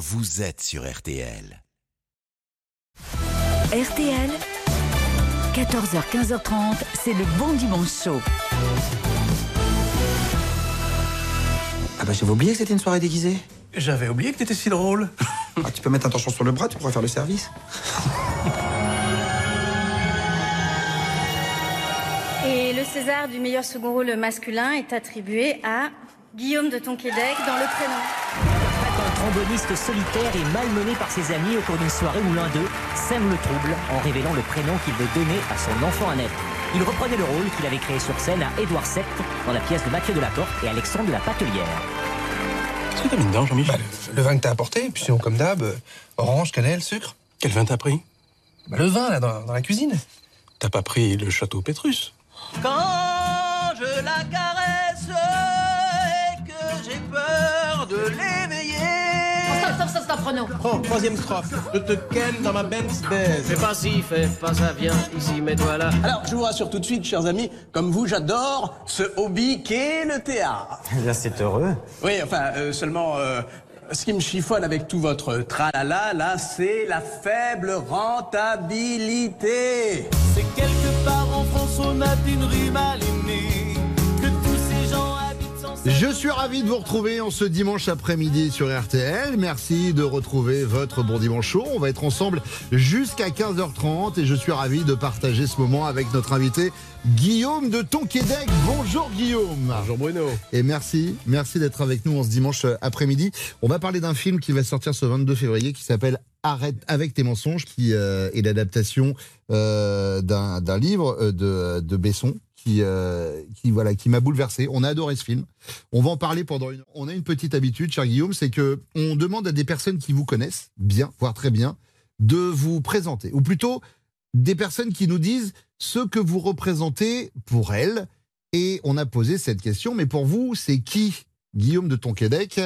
vous êtes sur RTL. RTL, 14h-15h30, c'est le bon dimanche chaud. Ah bah j'avais oublié que c'était une soirée déguisée. J'avais oublié que t'étais si drôle. Ah, tu peux mettre un torchon sur le bras, tu pourras faire le service. Et le César du meilleur second rôle masculin est attribué à Guillaume de Tonquédec dans Le Prénom. Un tromboniste solitaire et malmené par ses amis au cours d'une soirée où l'un d'eux sème le trouble en révélant le prénom qu'il veut donner à son enfant à naître. Il reprenait le rôle qu'il avait créé sur scène à Édouard VII dans la pièce de Mathieu Delaporte et Alexandre de la Patelière. Qu'est-ce que t'as mis dedans, Jean-Michel Bah, le, le vin que t'as apporté, puis sinon comme d'hab, euh, orange, cannelle, sucre. Quel vin t'as pris? Bah, le vin là dans, dans la cuisine. T'as pas pris le château Pétrus? Quand je la caresse et que j'ai peur de. Stop, stop, stop, Renaud. Oh, troisième strophe. Je te ken dans ma Benz baise. Fais pas ci, fais pas ça, viens ici, mets-toi là. Alors, je vous rassure tout de suite, chers amis, comme vous, j'adore ce hobby qu'est le théâtre. Là c'est heureux. Oui, enfin, euh, seulement, euh, ce qui me chiffonne avec tout votre tralala, là, c'est la faible rentabilité. C'est quelque part en France, on a une rue mal Je suis ravi de vous retrouver en ce dimanche après-midi sur RTL. Merci de retrouver votre bon dimanche chaud. On va être ensemble jusqu'à 15h30 et je suis ravi de partager ce moment avec notre invité Guillaume de Tonquédec. Bonjour Guillaume. Bonjour Bruno. Et merci, merci d'être avec nous en ce dimanche après-midi. On va parler d'un film qui va sortir ce 22 février qui s'appelle Arrête avec tes mensonges, qui euh, est l'adaptation euh, d'un livre euh, de, de Besson. Qui, euh, qui voilà qui m'a bouleversé. On a adoré ce film. On va en parler pendant une. On a une petite habitude, cher Guillaume, c'est que on demande à des personnes qui vous connaissent bien, voire très bien, de vous présenter, ou plutôt des personnes qui nous disent ce que vous représentez pour elles. Et on a posé cette question, mais pour vous, c'est qui Guillaume de Tonquédec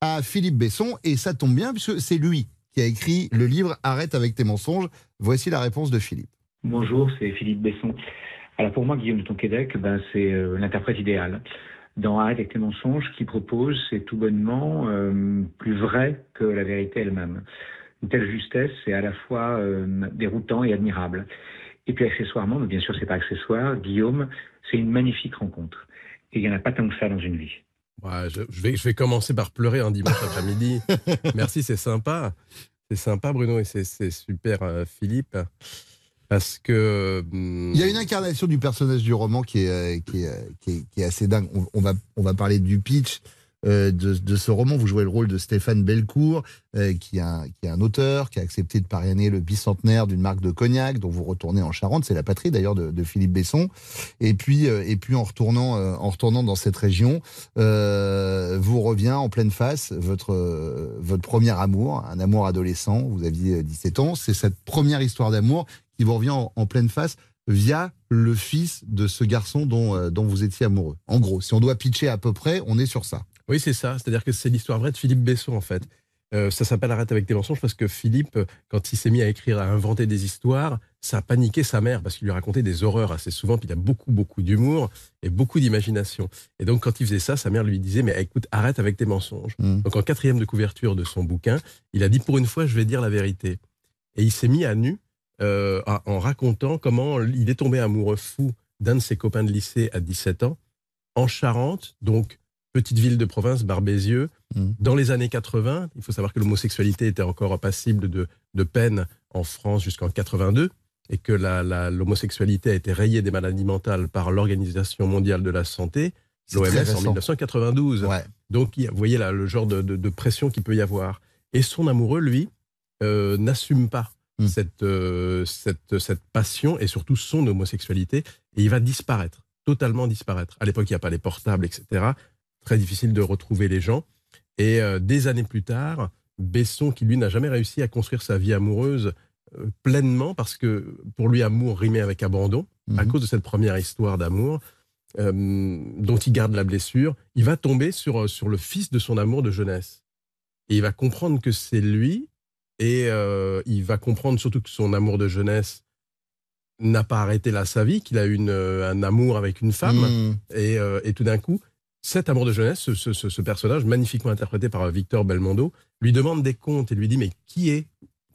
à Philippe Besson? Et ça tombe bien, puisque c'est lui qui a écrit le livre Arrête avec tes mensonges. Voici la réponse de Philippe. Bonjour, c'est Philippe Besson. Alors pour moi, Guillaume de Tonquédec, ben, c'est euh, l'interprète idéal. Dans Arrête avec tes mensonges, ce qu'il propose, c'est tout bonnement euh, plus vrai que la vérité elle-même. Une telle justesse, c'est à la fois euh, déroutant et admirable. Et puis accessoirement, mais bien sûr, c'est pas accessoire, Guillaume, c'est une magnifique rencontre. Et il n'y en a pas tant que ça dans une vie. Ouais, je, je vais, je vais commencer par pleurer un dimanche après-midi. Merci, c'est sympa. C'est sympa, Bruno, et c'est super, euh, Philippe. Parce que. hum, Il y a une incarnation du personnage du roman qui est, euh, euh, assez dingue. On, va, parler du pitch euh, de, ce roman. Vous jouez le rôle de Stéphane Belcourt, qui, est un, auteur, qui a accepté de parrainer le bicentenaire d'une marque de cognac dont vous retournez en Charente. C'est la patrie d'ailleurs de, Philippe Besson. Et puis, en, retournant, dans cette région, vous revient en pleine face votre, votre premier amour, un amour adolescent. Vous aviez euh, 17 ans. C'est cette première histoire d'amour qui vous revient en, en pleine face via le fils de ce garçon dont, euh, dont vous étiez amoureux. En gros, si on doit pitcher à peu près, on est sur ça. Oui, c'est ça. C'est-à-dire que c'est l'histoire vraie de Philippe Besson, en fait. Euh, ça s'appelle Arrête avec tes mensonges parce que Philippe, quand il s'est mis à écrire, à inventer des histoires, ça a paniqué sa mère parce qu'il lui racontait des horreurs assez souvent. Puis il a beaucoup, beaucoup d'humour et beaucoup d'imagination. Et donc, quand il faisait ça, sa mère lui disait Mais écoute, arrête avec tes mensonges. Mm. Donc, en quatrième de couverture de son bouquin, il a dit Pour une fois, je vais dire la vérité. Et il s'est mis à nu euh, en racontant comment il est tombé amoureux fou d'un de ses copains de lycée à 17 ans, en Charente, donc petite ville de province, Barbézieux. Mm. Dans les années 80, il faut savoir que l'homosexualité était encore passible de, de peine en France jusqu'en 82 et que la- la- l'homosexualité a été rayée des maladies mentales par l'Organisation mondiale de la santé, l'OMS, en récent. 1992. Ouais. Donc, vous voyez là le genre de, de- de pression qu'il peut y avoir. Et son amoureux, lui, euh, n'assume pas Mm. cette, euh, cette, cette passion et surtout son homosexualité. Et il va disparaître, totalement disparaître. À l'époque, il n'y a pas les portables, etc. Très difficile de retrouver les gens. Et euh, des années plus tard, Besson, qui lui n'a jamais réussi à construire sa vie amoureuse euh, pleinement, parce que pour lui, amour rimait avec abandon, à Mhm. cause de cette première histoire d'amour, euh, dont il garde la blessure, il va tomber sur, sur le fils de son amour de jeunesse. Et il va comprendre que c'est lui, et euh, il va comprendre surtout que son amour de jeunesse n'a pas arrêté là sa vie, qu'il a eu euh, un amour avec une femme, Mm. et, euh, et tout d'un coup, cet amour de jeunesse, ce, ce- ce- ce personnage magnifiquement interprété par Victor Belmondo, lui demande des comptes et lui dit mais qui est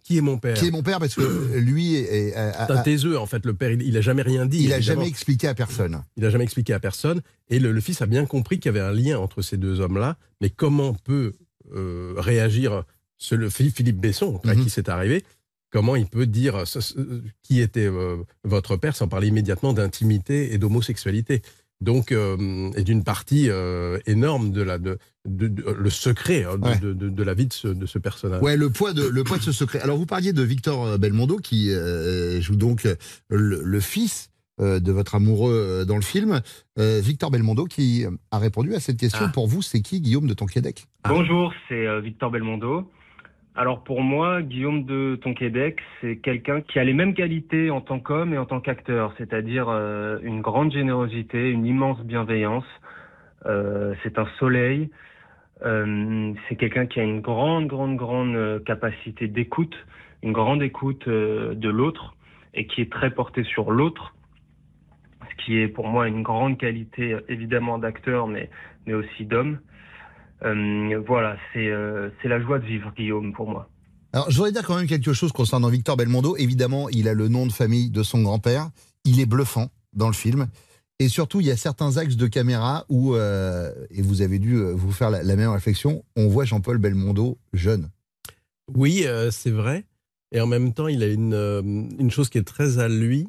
qui est mon père? Qui est mon père? Parce que lui est, C'est un taiseux en fait. Le père, il, il a jamais rien dit. il a évidemment. jamais expliqué à personne. Il n'a jamais expliqué à personne. Et le, le fils a bien compris qu'il y avait un lien entre ces deux hommes-là. Mais comment peut euh, réagir ce, le Philippe, Philippe Besson, à Mhm. qui c'est arrivé Comment il peut dire ce- ce- qui était euh, votre père sans parler immédiatement d'intimité et d'homosexualité donc, euh, et d'une partie euh, énorme de la, de, de- de- le secret hein, de, Ouais. de- de- de la vie de ce, de ce personnage. Ouais, le poids de le poids de ce secret. Alors vous parliez de Victor euh, Belmondo qui euh, joue donc euh, le, le fils euh, de votre amoureux euh, dans le film. Euh, Victor Belmondo qui euh, a répondu à cette question. Ah. Pour vous, c'est qui Guillaume de Tonquédec? Ah. Bonjour, c'est euh, Victor Belmondo. Alors pour moi, Guillaume de Tonquédec, c'est quelqu'un qui a les mêmes qualités en tant qu'homme et en tant qu'acteur, c'est-à-dire euh, une grande générosité, une immense bienveillance. Euh, c'est un soleil. Euh, c'est quelqu'un qui a une grande, grande, grande euh, capacité d'écoute, une grande écoute euh, de l'autre et qui est très porté sur l'autre, ce qui est pour moi une grande qualité évidemment d'acteur, mais, mais aussi d'homme. Euh, voilà, c'est euh, c'est la joie de vivre, Guillaume, pour moi. Alors, je voudrais dire quand même quelque chose concernant Victor Belmondo. Évidemment, il a le nom de famille de son grand-père. Il est bluffant dans le film. Et surtout, il y a certains axes de caméra où, euh, et vous avez dû vous faire la, la même réflexion, on voit Jean-Paul Belmondo jeune. Oui, euh, c'est vrai. Et en même temps, il a une, euh, une chose qui est très à lui,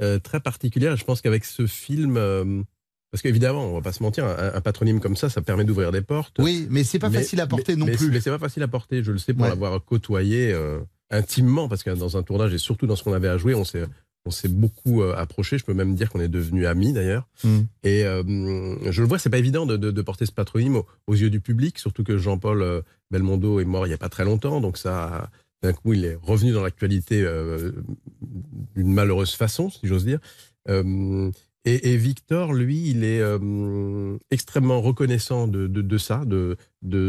euh, très particulière. Je pense qu'avec ce film, euh, parce qu'évidemment, on va pas se mentir, un, un patronyme comme ça, ça permet d'ouvrir des portes. Oui, mais c'est pas Mais- facile à porter mais- non mais- plus. Mais c'est pas facile à porter. Je le sais pour Ouais. l'avoir côtoyé euh, intimement, parce que dans un tournage et surtout dans ce qu'on avait à jouer, on s'est on s'est beaucoup euh, approché. Je peux même dire qu'on est devenus amis d'ailleurs. Mm. Et euh, je le vois, c'est pas évident de, de- de porter ce patronyme aux, aux yeux du public, surtout que Jean-Paul Belmondo est mort il y a pas très longtemps, donc ça, d'un coup, il est revenu dans l'actualité euh, d'une malheureuse façon, si j'ose dire. Euh, et, Victor, lui, il est euh, extrêmement reconnaissant de, ça, de,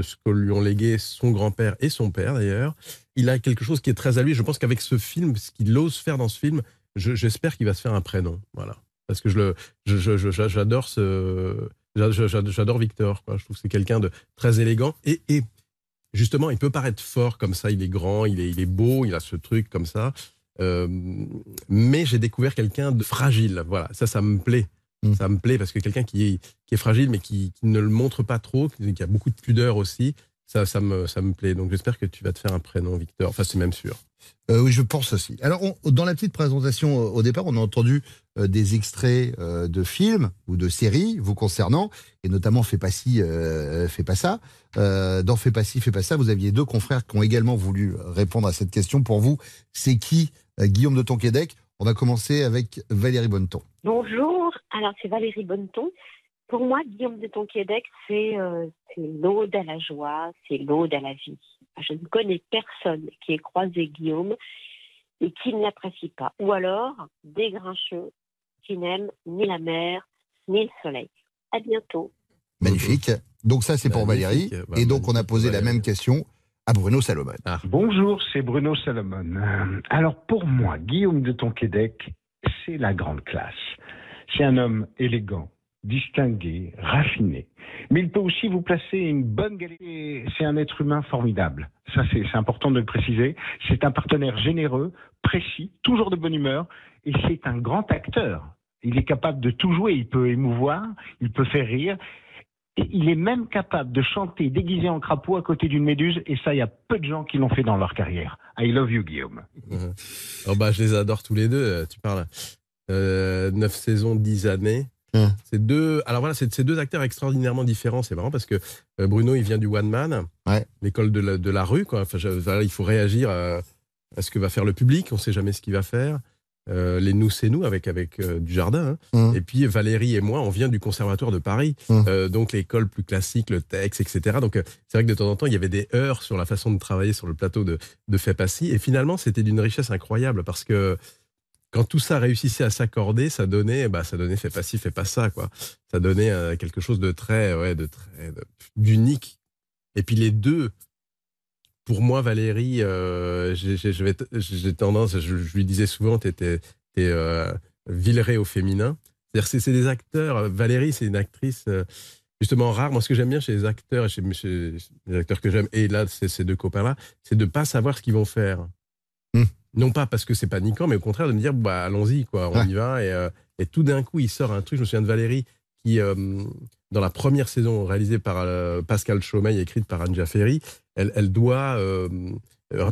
ce que lui ont légué son grand-père et son père d'ailleurs. Il a quelque chose qui est très à lui. Je pense qu'avec ce film, ce qu'il ose faire dans ce film, je- j'espère qu'il va se faire un prénom. Voilà. Parce que je le, je- j'adore j'adore Victor. Je trouve que c'est quelqu'un de très élégant et, justement, il peut paraître fort comme ça. Il est grand, il est, il est beau, il a ce truc comme ça. Euh, mais j'ai découvert quelqu'un de fragile. Voilà, ça, ça me plaît. Mm. Ça me plaît parce que quelqu'un qui est, qui est fragile, mais qui, qui ne le montre pas trop, qui a beaucoup de pudeur aussi, ça, ça, me, ça me plaît. Donc j'espère que tu vas te faire un prénom, Victor. Enfin, c'est même sûr. Euh, oui, je pense aussi. Alors, on- dans la petite présentation euh, au départ, on a entendu euh, des extraits euh, de films ou de séries vous concernant, et notamment Fais pas ci, fais pas ça. Dans Fais pas ci, fais pas ça, vous aviez deux confrères qui ont également voulu répondre à cette question. Pour vous, c'est qui Guillaume de Tonquédec On va commencer avec Valérie Bonneton. Bonjour, alors c'est Valérie Bonneton. Pour moi, Guillaume de Tonquédec, c'est euh, l'ode à la joie, c'est l'ode à la vie. Je ne connais personne qui ait croisé Guillaume et qui ne l'apprécie pas. Ou alors des grincheux qui n'aiment ni la mer ni le soleil. À bientôt. Magnifique. Donc ça, c'est pour Valérie. Bah, et donc, on a posé la même question à Bruno Salomon. Bonjour, c'est Bruno Salomon. Euh, Alors pour moi, Guillaume de Tonquédec, c'est la grande classe. C'est un homme élégant, distingué, raffiné. Mais il peut aussi vous placer une bonne galerie. C'est un être humain formidable. Ça, c'est important de le préciser. C'est un partenaire généreux, précis, toujours de bonne humeur. Et c'est un grand acteur. Il est capable de tout jouer. Il peut émouvoir, il peut faire rire. Et il est même capable de chanter déguisé en crapaud à côté d'une méduse, et ça, il y a peu de gens qui l'ont fait dans leur carrière. I love you, Guillaume. Oh bah, je les adore tous les deux. euh, Tu parles. Euh, 9 saisons, 10 années. Hum. C'est deux. Alors voilà, c'est c'est deux acteurs extraordinairement différents. C'est marrant parce que euh, Bruno, il vient du one man, Ouais. l'école de la, de la rue. Quoi. Enfin, je- voilà, il faut réagir à, à ce que va faire le public. On ne sait jamais ce qu'il va faire. Euh, les nous, c'est nous avec avec euh, du jardin. hein. Hum. Et puis Valérie et moi, on vient du conservatoire de Paris, Hum. Euh, donc l'école plus classique, le texte, etc. Donc c'est vrai que de temps en temps, il y avait des heures sur la façon de travailler sur le plateau de de Fait Passy. Et finalement, c'était d'une richesse incroyable parce que quand tout ça réussissait à s'accorder, ça donnait, bah, ça donnait fait pas ci, fait pas ça, quoi. Ça donnait euh, quelque chose de très, ouais, de très, d'unique. Et puis les deux, pour moi, Valérie, euh, j'ai, tendance, je, je lui disais souvent, t'étais, t'es euh, Villeray au féminin. C'est-à-dire, c'est, des acteurs. Valérie, c'est une actrice. euh, justement rare. Moi, ce que j'aime bien chez les acteurs, et chez, chez les acteurs que j'aime, et là, c'est ces deux copains-là, c'est de pas savoir ce qu'ils vont faire. Hmm. Non pas parce que c'est paniquant, mais au contraire de me dire, bah, allons-y, quoi, on Ouais. y va. Et, euh, et tout d'un coup, il sort un truc. Je me souviens de Valérie qui, euh, dans la première saison réalisée par euh, Pascal Chaumeil, écrite par Anja Ferry, elle, elle doit euh,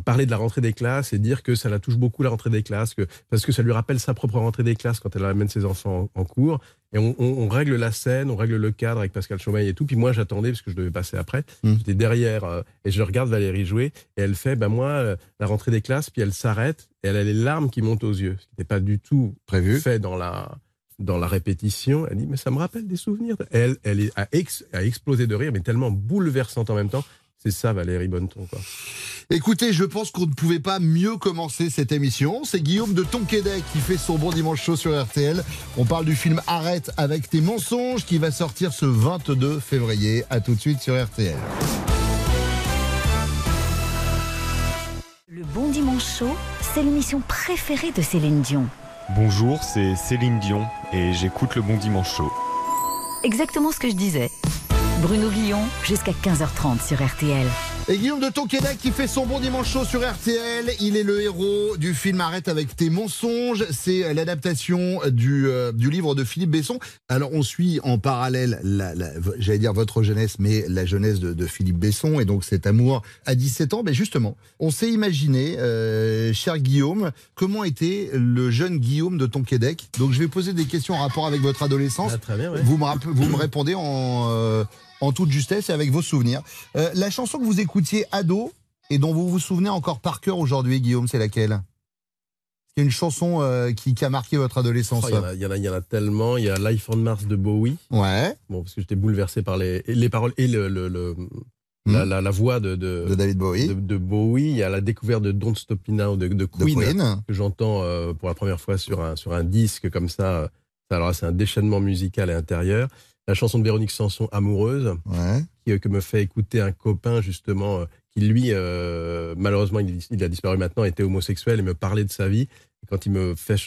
parler de la rentrée des classes et dire que ça la touche beaucoup la rentrée des classes, que, parce que ça lui rappelle sa propre rentrée des classes quand elle amène ses enfants en, en cours. Et on, on- on règle la scène, on règle le cadre avec Pascal Chaumeil et tout. Puis moi, j'attendais parce que je devais passer après. Mm. J'étais derrière euh, et je regarde Valérie jouer et elle fait, ben moi, euh, la rentrée des classes, puis elle s'arrête et elle a les larmes qui montent aux yeux, ce qui n'était pas du tout Prévu. fait dans la dans la répétition. Elle dit, mais ça me rappelle des souvenirs. Elle, elle est, a, ex- a explosé de rire, mais tellement bouleversante en même temps. C'est ça, Valérie Bonneton. Quoi. Écoutez, je pense qu'on ne pouvait pas mieux commencer cette émission. C'est Guillaume de Tonquédec qui fait son bon dimanche chaud sur RTL. On parle du film Arrête avec tes mensonges qui va sortir ce 22 février. À tout de suite sur RTL. Le Bon Dimanche Show, c'est l'émission préférée de Céline Dion. Bonjour, c'est Céline Dion et j'écoute le Bon Dimanche Show. Exactement ce que je disais. Bruno Guillon, jusqu'à 15h30 sur RTL. Et Guillaume de Tonquédec qui fait son bon dimanche chaud sur RTL. Il est le héros du film Arrête avec tes mensonges. C'est l'adaptation du, euh, du livre de Philippe Besson. Alors on suit en parallèle, la, la- j'allais dire votre jeunesse, mais la jeunesse de, de Philippe Besson et donc cet amour à 17 ans. Mais justement, on s'est imaginé, euh, cher Guillaume, comment était le jeune Guillaume de Tonquédec. Donc je vais poser des questions en rapport avec votre adolescence. Ah, très bien, ouais. Vous me, vous me répondez en, euh, en toute justesse et avec vos souvenirs. Euh, la chanson que vous écoutiez ado et dont vous vous souvenez encore par cœur aujourd'hui, Guillaume, c'est laquelle? C'est une chanson euh, qui, qui a marqué votre adolescence. Oh, Il y, en a- y y en tellement. Il y a Life on Mars de Bowie. Ouais. Bon, parce que j'étais bouleversé par les, et les paroles et le, le- le- la, la- la voix de, de, Hmm. De David Bowie. de, de Bowie. Il y a la découverte de Don't Stop Me Now de, de Queen, Queen. que j'entends euh, pour la première fois sur un, sur un disque comme ça. Alors c'est un déchaînement musical à l'intérieur. La chanson de Véronique Sanson, Amoureuse, Ouais. qui, euh, que me fait écouter un copain justement euh, qui lui, euh, malheureusement, il, il a disparu maintenant, était homosexuel et me parlait de sa vie. Et quand il me fait,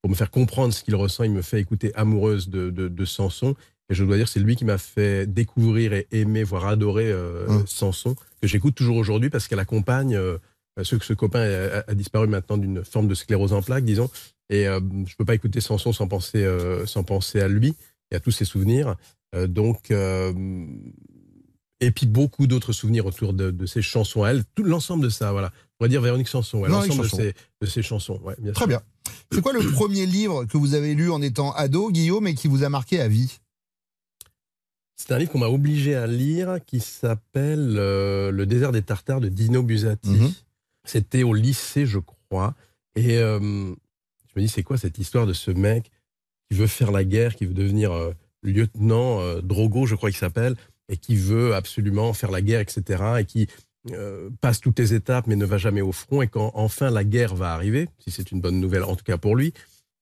pour me faire comprendre ce qu'il ressent, il me fait écouter Amoureuse de, de, de Sanson. Et je dois dire, c'est lui qui m'a fait découvrir et aimer, voire adorer euh, Hum. Sanson, que j'écoute toujours aujourd'hui parce qu'elle accompagne euh, ce que ce copain a, a disparu maintenant d'une forme de sclérose en plaques, disons. Et euh, je peux pas écouter Sanson sans penser, euh, sans penser à lui et à tous ses souvenirs. Euh, donc, euh, et puis beaucoup d'autres souvenirs autour de, de ces chansons à elle, tout l'ensemble de ça, voilà. On pourrait dire Véronique Sanson, l'ensemble de ces, de ces chansons. Ouais, bien Très sûr. bien. C'est quoi le premier livre que vous avez lu en étant ado, Guillaume, et qui vous a marqué à vie? C'est un livre qu'on m'a obligé à lire qui s'appelle euh, Le désert des Tartares de Dino Buzzati. Mhm. C'était au lycée, je crois. Et euh, je me dis, c'est quoi cette histoire de ce mec? Qui veut faire la guerre, qui veut devenir euh, lieutenant euh, Drogo, je crois qu'il s'appelle, et qui veut absolument faire la guerre, etc. Et qui euh, passe toutes les étapes mais ne va jamais au front. Et quand enfin la guerre va arriver, si c'est une bonne nouvelle, en tout cas pour lui,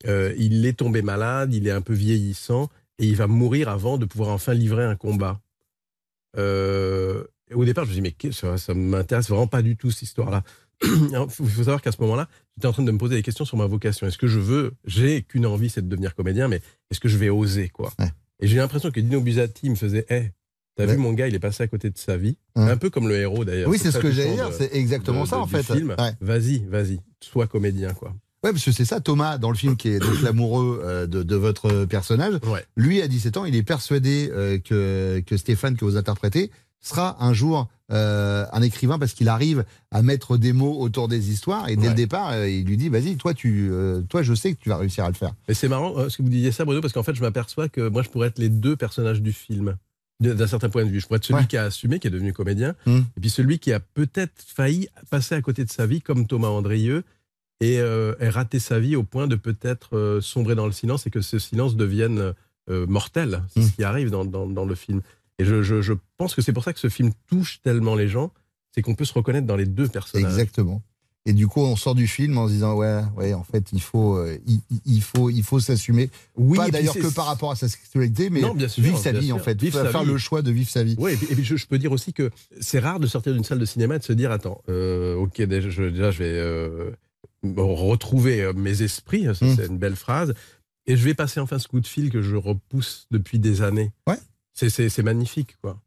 il est tombé malade, il est un peu vieillissant et il va mourir avant de pouvoir enfin livrer un combat. Au départ, je me dis, mais ça, ça m'intéresse vraiment pas du tout, cette histoire-là. Il faut, savoir qu'à ce moment-là, j'étais en train de me poser des questions sur ma vocation. Est-ce que je veux, j'ai qu'une envie, c'est de devenir comédien, mais est-ce que je vais oser, quoi Et j'ai l'impression que Dino Buzzati me faisait, hé, t'as Ouais. vu mon gars, il est passé à côté de sa vie. Ouais. Un peu comme le héros, d'ailleurs. Oui, c'est ce que j'allais dire, c'est exactement de- ça, de- en fait. Ouais. Vas-y, vas-y, sois comédien, quoi. Ouais, parce que c'est ça, Thomas, dans le film, qui est donc l'amoureux euh, de, de votre personnage. Lui, à 17 ans, il est persuadé euh, que, que Stéphane, que vous interprétez, sera un jour euh, un écrivain parce qu'il arrive à mettre des mots autour des histoires. Et dès Ouais. le départ, euh, il lui dit Vas-y, toi, tu, euh, toi, je sais que tu vas réussir à le faire. Et c'est marrant ce que vous disiez ça, Bruno, parce qu'en fait, je m'aperçois que moi, je pourrais être les deux personnages du film. D'un certain point de vue. Je pourrais être celui Ouais. qui a assumé, qui est devenu comédien, Mm. et puis celui qui a peut-être failli passer à côté de sa vie, comme Thomas Andrieux, et, et rater sa vie au point de peut-être sombrer dans le silence et que ce silence devienne mortel. C'est Mm. ce qui arrive dans, dans, dans le film. Et je, je, je pense que c'est pour ça que ce film touche tellement les gens, c'est qu'on peut se reconnaître dans les deux personnages. Exactement. Et du coup, on sort du film en se disant Ouais, ouais en fait, il faut, euh, il, faut, il faut s'assumer. Oui, Pas d'ailleurs que par rapport à sa sexualité, mais Non, bien sûr, vivre sa bien vie, en fait. Vivre sa faire vie. le choix de vivre sa vie. Oui, et puis, et puis je, je peux dire aussi que c'est rare de sortir d'une salle de cinéma et de se dire attends, euh, ok, déjà je, déjà, je vais euh, retrouver mes esprits, ça Mm. c'est une belle phrase, et je vais passer enfin ce coup de fil que je repousse depuis des années. Ouais. C'est- magnifique, quoi.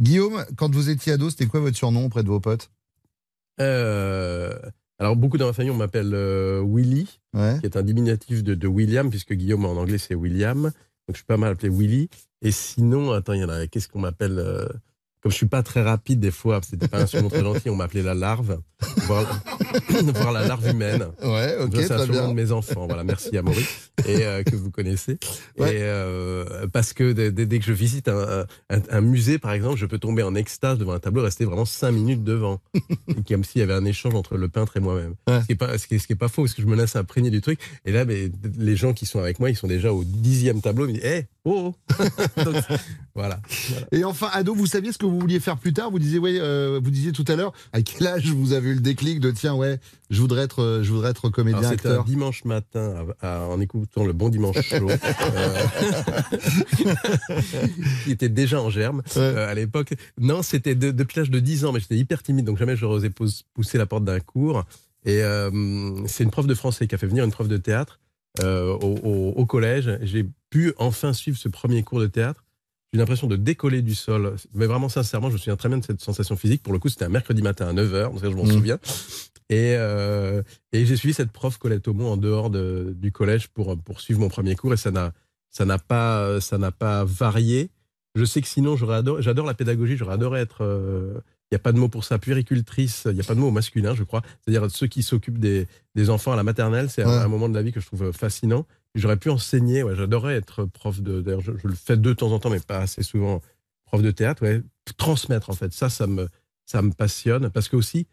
Guillaume, quand vous étiez ado, c'était quoi votre surnom auprès de vos potes? Euh, alors, beaucoup dans ma famille, on m'appelle euh, Willy, Ouais. qui est un diminutif de, de William, puisque Guillaume en anglais c'est William. Donc, je suis pas mal appelé Willy. Et sinon, attends, il y en a, qu'est-ce qu'on m'appelle euh, Comme je suis pas très rapide des fois, c'était pas un surnom très gentil, on m'appelait la larve, voir, voir la larve humaine. Ouais, ok, c'est un surnom de mes enfants. Voilà, merci à Maurice, et euh, que vous connaissez. Ouais. Et euh, parce que dès, dès- que je visite un, un- un musée, par exemple, je peux tomber en extase devant un tableau, rester vraiment cinq minutes devant, comme s'il y avait un échange entre le peintre et moi-même. Ce qui est pas, ce qui est, ce qui est pas faux, parce que je me laisse imprégner du truc. Et là, mais, les gens qui sont avec moi, ils sont déjà au dixième tableau. Ils me disent, hé, oh, oh. Donc, voilà. voilà. Et enfin, ado, vous saviez ce que vous vouliez faire plus tard? Vous disiez, ouais, euh, vous disiez tout à l'heure, à quel âge vous avez eu le déclic de tiens, ouais, je voudrais être, euh, je voudrais être comédien, Alors, C'était un acteur dimanche matin, à- à- en écoutant le bon dimanche chaud, euh, qui était déjà en germe euh, à l'époque. Non, c'était de- depuis l'âge de 10 ans, mais j'étais hyper timide, donc jamais je n'osais pousser la porte d'un cours. Et euh, c'est une prof de français qui a fait venir une prof de théâtre euh, au, au- au collège. J'ai pu enfin suivre ce premier cours de théâtre. J'ai eu l'impression de décoller du sol. Mais vraiment, sincèrement, je me souviens très bien de cette sensation physique. Pour le coup, c'était un mercredi matin à 9h, donc ça, je m'en Mhm. souviens. Et, euh, et j'ai suivi cette prof Colette Aumont en dehors de- du collège pour, pour suivre mon premier cours et ça n'a, ça n'a pas, ça n'a pas varié. Je sais que sinon, j'aurais adoré, j'adore la pédagogie, j'aurais adoré être, euh, il n'y a pas de mot pour ça, puéricultrice, il n'y a pas de mot au masculin, je crois. C'est-à-dire ceux qui s'occupent des, des enfants à la maternelle, c'est un- moment de la vie que je trouve fascinant. J'aurais pu enseigner, ouais, j'adorais être prof de, d'ailleurs, je, je le fais de temps en temps, mais pas assez souvent, prof de théâtre, ouais. Transmettre, en fait, ça, ça me, ça me passionne parce que aussi,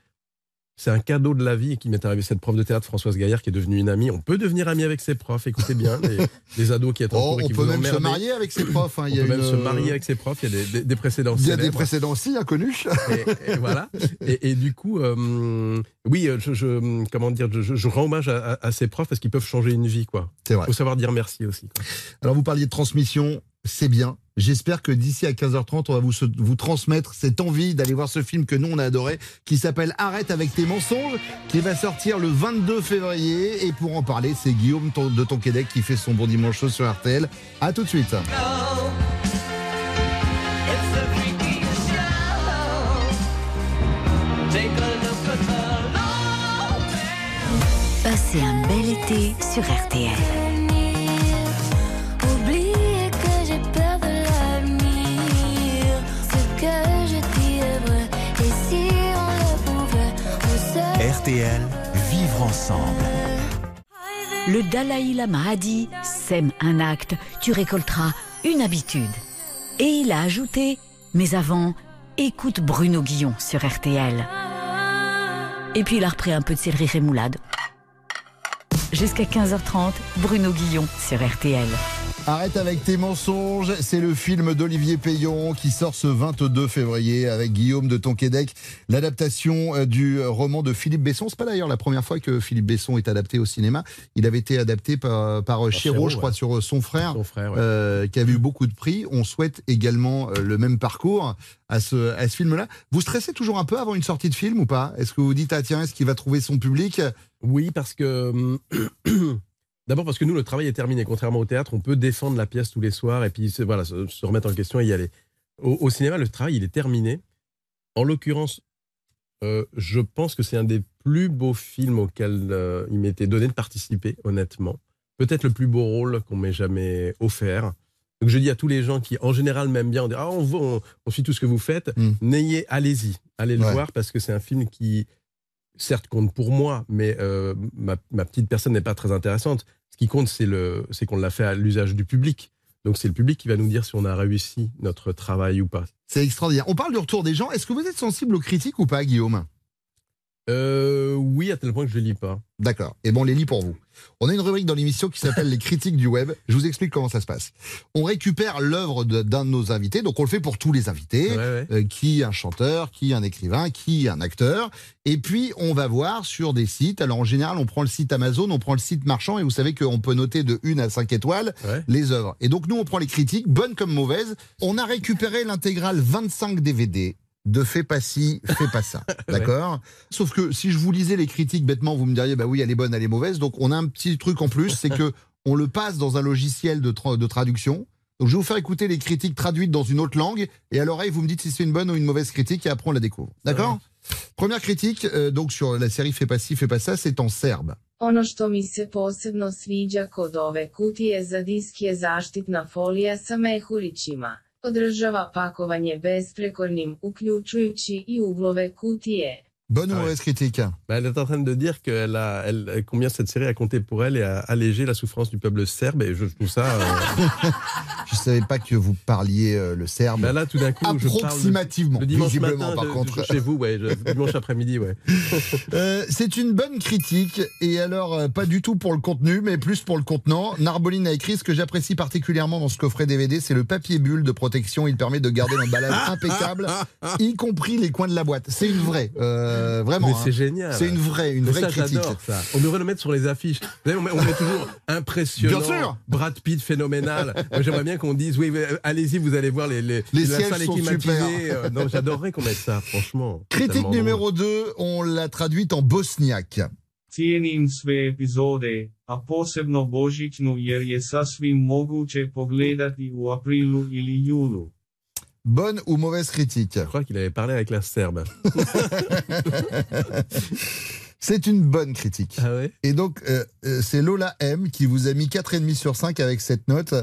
c'est un cadeau de la vie qui m'est arrivé. Cette prof de théâtre, Françoise Gaillard, qui est devenue une amie. On peut devenir ami avec ses profs. Écoutez bien, les, les ados qui en Oh, on qui peut vous même se marier avec ses profs. hein, On il y a peut même une, se marier avec ses profs. Il y a des, des- des précédents Il y a des précédents aussi inconnus. Et, et voilà. Et, et du coup, euh, oui, je, je- comment dire, je, rends hommage à, à- à ces profs parce qu'ils peuvent changer une vie, quoi. C'est vrai. Faut savoir dire merci aussi. quoi. Alors vous parliez de transmission, c'est bien. J'espère que d'ici à 15h30, on va vous, vous transmettre cette envie d'aller voir ce film que nous on a adoré, qui s'appelle Arrête avec tes mensonges, qui va sortir le 22 février. Et pour en parler, c'est Guillaume de Tonquédec qui fait son bon dimanche sur RTL. À tout de suite. Passez un bel été sur RTL. RTL, vivre ensemble. Le Dalai Lama a dit Sème un acte, tu récolteras une habitude. Et il a ajouté Mais avant, écoute Bruno Guillon sur RTL. Et puis il a repris un peu de céleri rémoulade. Jusqu'à 15h30, Bruno Guillon sur RTL. Arrête avec tes mensonges, c'est le film d'Olivier Payon qui sort ce 22 février avec Guillaume de Tonquédec, l'adaptation euh, du roman de Philippe Besson. C'est pas d'ailleurs la première fois que Philippe Besson est adapté au cinéma. Il avait été adapté par, par euh, Chéreau, Chéreau, je crois, ouais. sur euh, son frère, Son frère, ouais. euh, qui avait eu beaucoup de prix. On souhaite également le même parcours à ce, à ce film-là. Vous stressez toujours un peu avant une sortie de film ou pas? Est-ce que vous vous dites, ah tiens, est-ce qu'il va trouver son public? Oui, parce que. D'abord parce que nous, le travail est terminé. Contrairement au théâtre, on peut défendre la pièce tous les soirs et puis voilà, se, se remettre en question et y aller. Au, au cinéma, le travail, il est terminé. En l'occurrence, euh, je pense que c'est un des plus beaux films auxquels euh, il m'était donné de participer, honnêtement. Peut-être le plus beau rôle qu'on m'ait jamais offert. Donc je dis à tous les gens qui, en général, m'aiment bien, on dit ah, on, on, on suit tout ce que vous faites. N'ayez, allez-y, allez le Ouais. voir parce que c'est un film qui, certes, compte pour moi, mais euh, ma, ma petite personne n'est pas très intéressante. Qui compte, c'est qu'on l'a fait à l'usage du public. Donc c'est le public qui va nous dire si on a réussi notre travail ou pas. C'est extraordinaire. On parle du retour des gens. Est-ce que vous êtes sensible aux critiques ou pas, Guillaume? Euh, oui, à tel point que je ne lis pas. D'accord. Et bon, on les lit pour vous. On a une rubrique dans l'émission qui s'appelle les critiques du web. Je vous explique comment ça se passe. On récupère l'œuvre d'un de nos invités, donc on le fait pour tous les invités, Ouais, ouais. euh, qui un chanteur, qui un écrivain, qui un acteur. Et puis on va voir sur des sites. Alors en général, on prend le site Amazon, on prend le site marchand, et vous savez qu'on peut noter de 1 à 5 étoiles Ouais. les œuvres. Et donc nous, on prend les critiques, bonnes comme mauvaises. On a récupéré l'intégrale 25 DVD de fais pas ci, fais pas ça. D'accord? Sauf que si je vous lisais les critiques bêtement, vous me diriez, bah oui, elle est bonne, elle est mauvaise. Donc on a un petit truc en plus, c'est que on le passe dans un logiciel de, tra- de traduction. Donc je vais vous faire écouter les critiques traduites dans une autre langue et à l'oreille vous me dites si c'est une bonne ou une mauvaise critique et après on la découvre. D'accord? Première critique euh, donc sur la série Fais pas ci, fais pas ça, c'est en serbe. Ono što mi se posebno sviđa kod ove kutije za disk je zaštitna folija sa mehurićima. Održava pakovanje besprekornim uključujući i uglove kutije. Bonne ou Ah ouais. mauvaise critique? Bah, elle est en train de dire a, elle, combien cette série a compté pour elle et a allégé la souffrance du peuple serbe. Et je trouve ça. euh, Je savais pas que vous parliez euh, le serbe. bah là, tout d'un coup, je parle Approximativement, le, dimanche visiblement, matin par de- contre. de chez vous, ouais, je- dimanche après-midi, ouais. Euh, c'est une bonne critique, et alors pas du tout pour le contenu, mais plus pour le contenant. Narboline a écrit ce que j'apprécie particulièrement dans ce coffret DVD, c'est le papier bulle de protection. Il permet de garder l'emballage impeccable, y compris les coins de la boîte. C'est une vraie, euh, vraiment. Mais hein. c'est génial. C'est une vraie, une Mais vraie ça, critique. ça. On devrait le mettre sur les affiches. Vous savez, on met, on met toujours impressionnant. Bien sûr. Brad Pitt phénoménal. J'aimerais bien qu'on dise oui, euh, allez-y, vous allez voir les les, Les la salle sont super. Euh, Non, j'adorerais qu'on mette ça, franchement. Critique numéro 2, on l'a traduite en bosniaque. Cijenim sve epizode, a posebno Božićnu jer je sasvim moguće pogledati u aprilu ili julu. Bonne ou mauvaise critique? Je crois qu'il avait parlé avec la Serbe. C'est une bonne critique. Ah ouais? Et donc, euh, euh, c'est Lola M qui vous a mis 4,5 sur 5 avec cette note.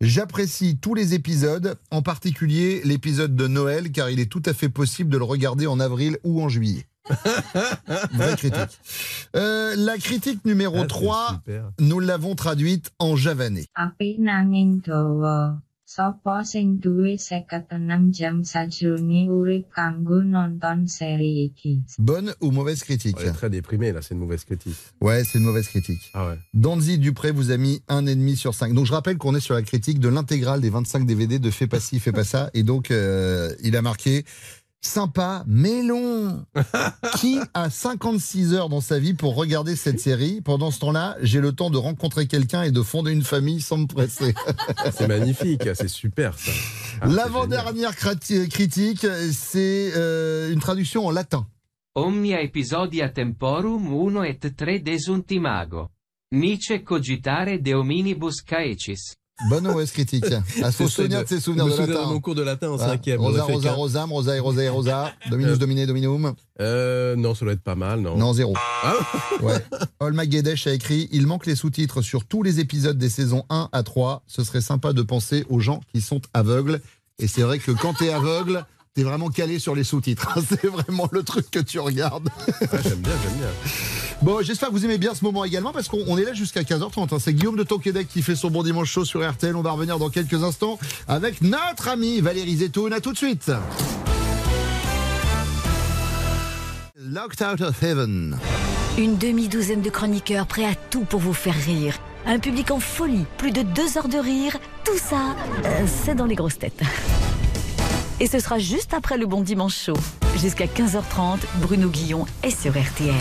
J'apprécie tous les épisodes, en particulier l'épisode de Noël, car il est tout à fait possible de le regarder en avril ou en juillet. Vraie critique. Euh, la critique numéro Ah, c'est 3, super. nous l'avons traduite en javanais. Api nanging dawa. Sopo sing duwe 56 jam sajrone urip kanggo nonton seri iki? Bonne ou mauvaise critique? On est très déprimé, là, c'est une mauvaise critique. Ouais, c'est une mauvaise critique. Ah ouais. Danzy Dupré vous a mis un et demi sur 5. Donc je rappelle qu'on est sur la critique de l'intégrale des 25 DVD de Fais pas ci, fais pas ça. Et donc euh, il a marqué sympa mais long. Qui a 56 heures dans sa vie pour regarder cette série Pendant ce temps-là, j'ai le temps de rencontrer quelqu'un et de fonder une famille sans me presser. C'est magnifique, c'est super ça. Ah, L'avant-dernière critique, c'est euh, une traduction en latin. Omnia episodia temporum uno et tre desunti mago. Nice cogitare de hominibus caecis. Bonne ou mauvaise critique faut se souvenir de ses souvenirs de latin. de mon cours de latin en cinquième. Rosa, rosa, rosam, rosa et rosa et rosa. Dominus, Euh, domine, dominum. Euh, non, ça doit être pas mal, non. Non, zéro. Ah Ouais. Olma Guedesh a écrit Il manque les sous-titres sur tous les épisodes des saisons 1 à 3. Ce serait sympa de penser aux gens qui sont aveugles. Et c'est vrai que quand t'es aveugle, t'es vraiment calé sur les sous-titres. C'est vraiment le truc que tu regardes. Ah, j'aime bien, j'aime bien. Bon, j'espère que vous aimez bien ce moment également parce qu'on on est là jusqu'à 15h30. hein. C'est Guillaume de Tonquédec qui fait son bon dimanche chaud sur RTL. On va revenir dans quelques instants avec notre amie Valérie Zetoun. À tout de suite. Locked Out of Heaven. Une demi-douzaine de chroniqueurs prêts à tout pour vous faire rire. Un public en folie, plus de deux heures de rire. Tout ça, euh, c'est dans les grosses têtes. Et ce sera juste après le bon dimanche chaud. Jusqu'à 15h30, Bruno Guillon est sur RTL.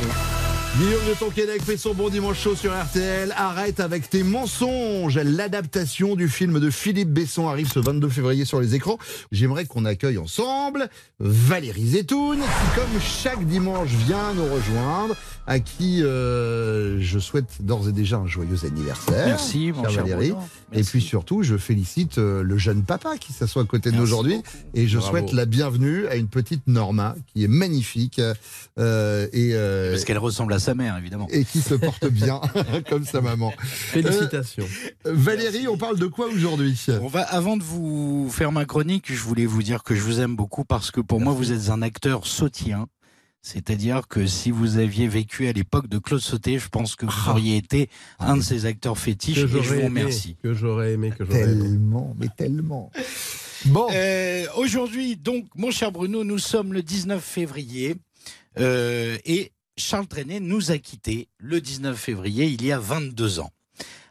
Guillaume de Tonquédec fait son bon dimanche chaud sur RTL. Arrête avec tes mensonges. L'adaptation du film de Philippe Besson arrive ce 22 février sur les écrans. J'aimerais qu'on accueille ensemble Valérie Zetoun, qui comme chaque dimanche vient nous rejoindre, à qui euh, je souhaite d'ores et déjà un joyeux anniversaire. Merci, mon cher Valérie. Et puis surtout, je félicite euh, le jeune papa qui s'assoit à côté de nous aujourd'hui. Et je Bravo. souhaite la bienvenue à une petite Norma qui est magnifique. euh, et, euh, Parce qu'elle ressemble à sa mère, évidemment. et qui se porte bien comme sa maman. Félicitations. Euh, Valérie, on parle de quoi aujourd'hui? On va, avant de vous faire ma chronique, je voulais vous dire que je vous aime beaucoup parce que pour moi, vous êtes un acteur sautien. C'est-à-dire que si vous aviez vécu à l'époque de Claude Sauté, je pense que vous auriez été un de ces acteurs fétiches Que et je vous aimé, remercie. Que j'aurais aimé, que j'aurais aimé. Tellement, mais tellement. Bon. Euh, Aujourd'hui, donc, mon cher Bruno, nous sommes le 19 février euh, et Charles Trenet nous a quittés le 19 février, il y a 22 ans.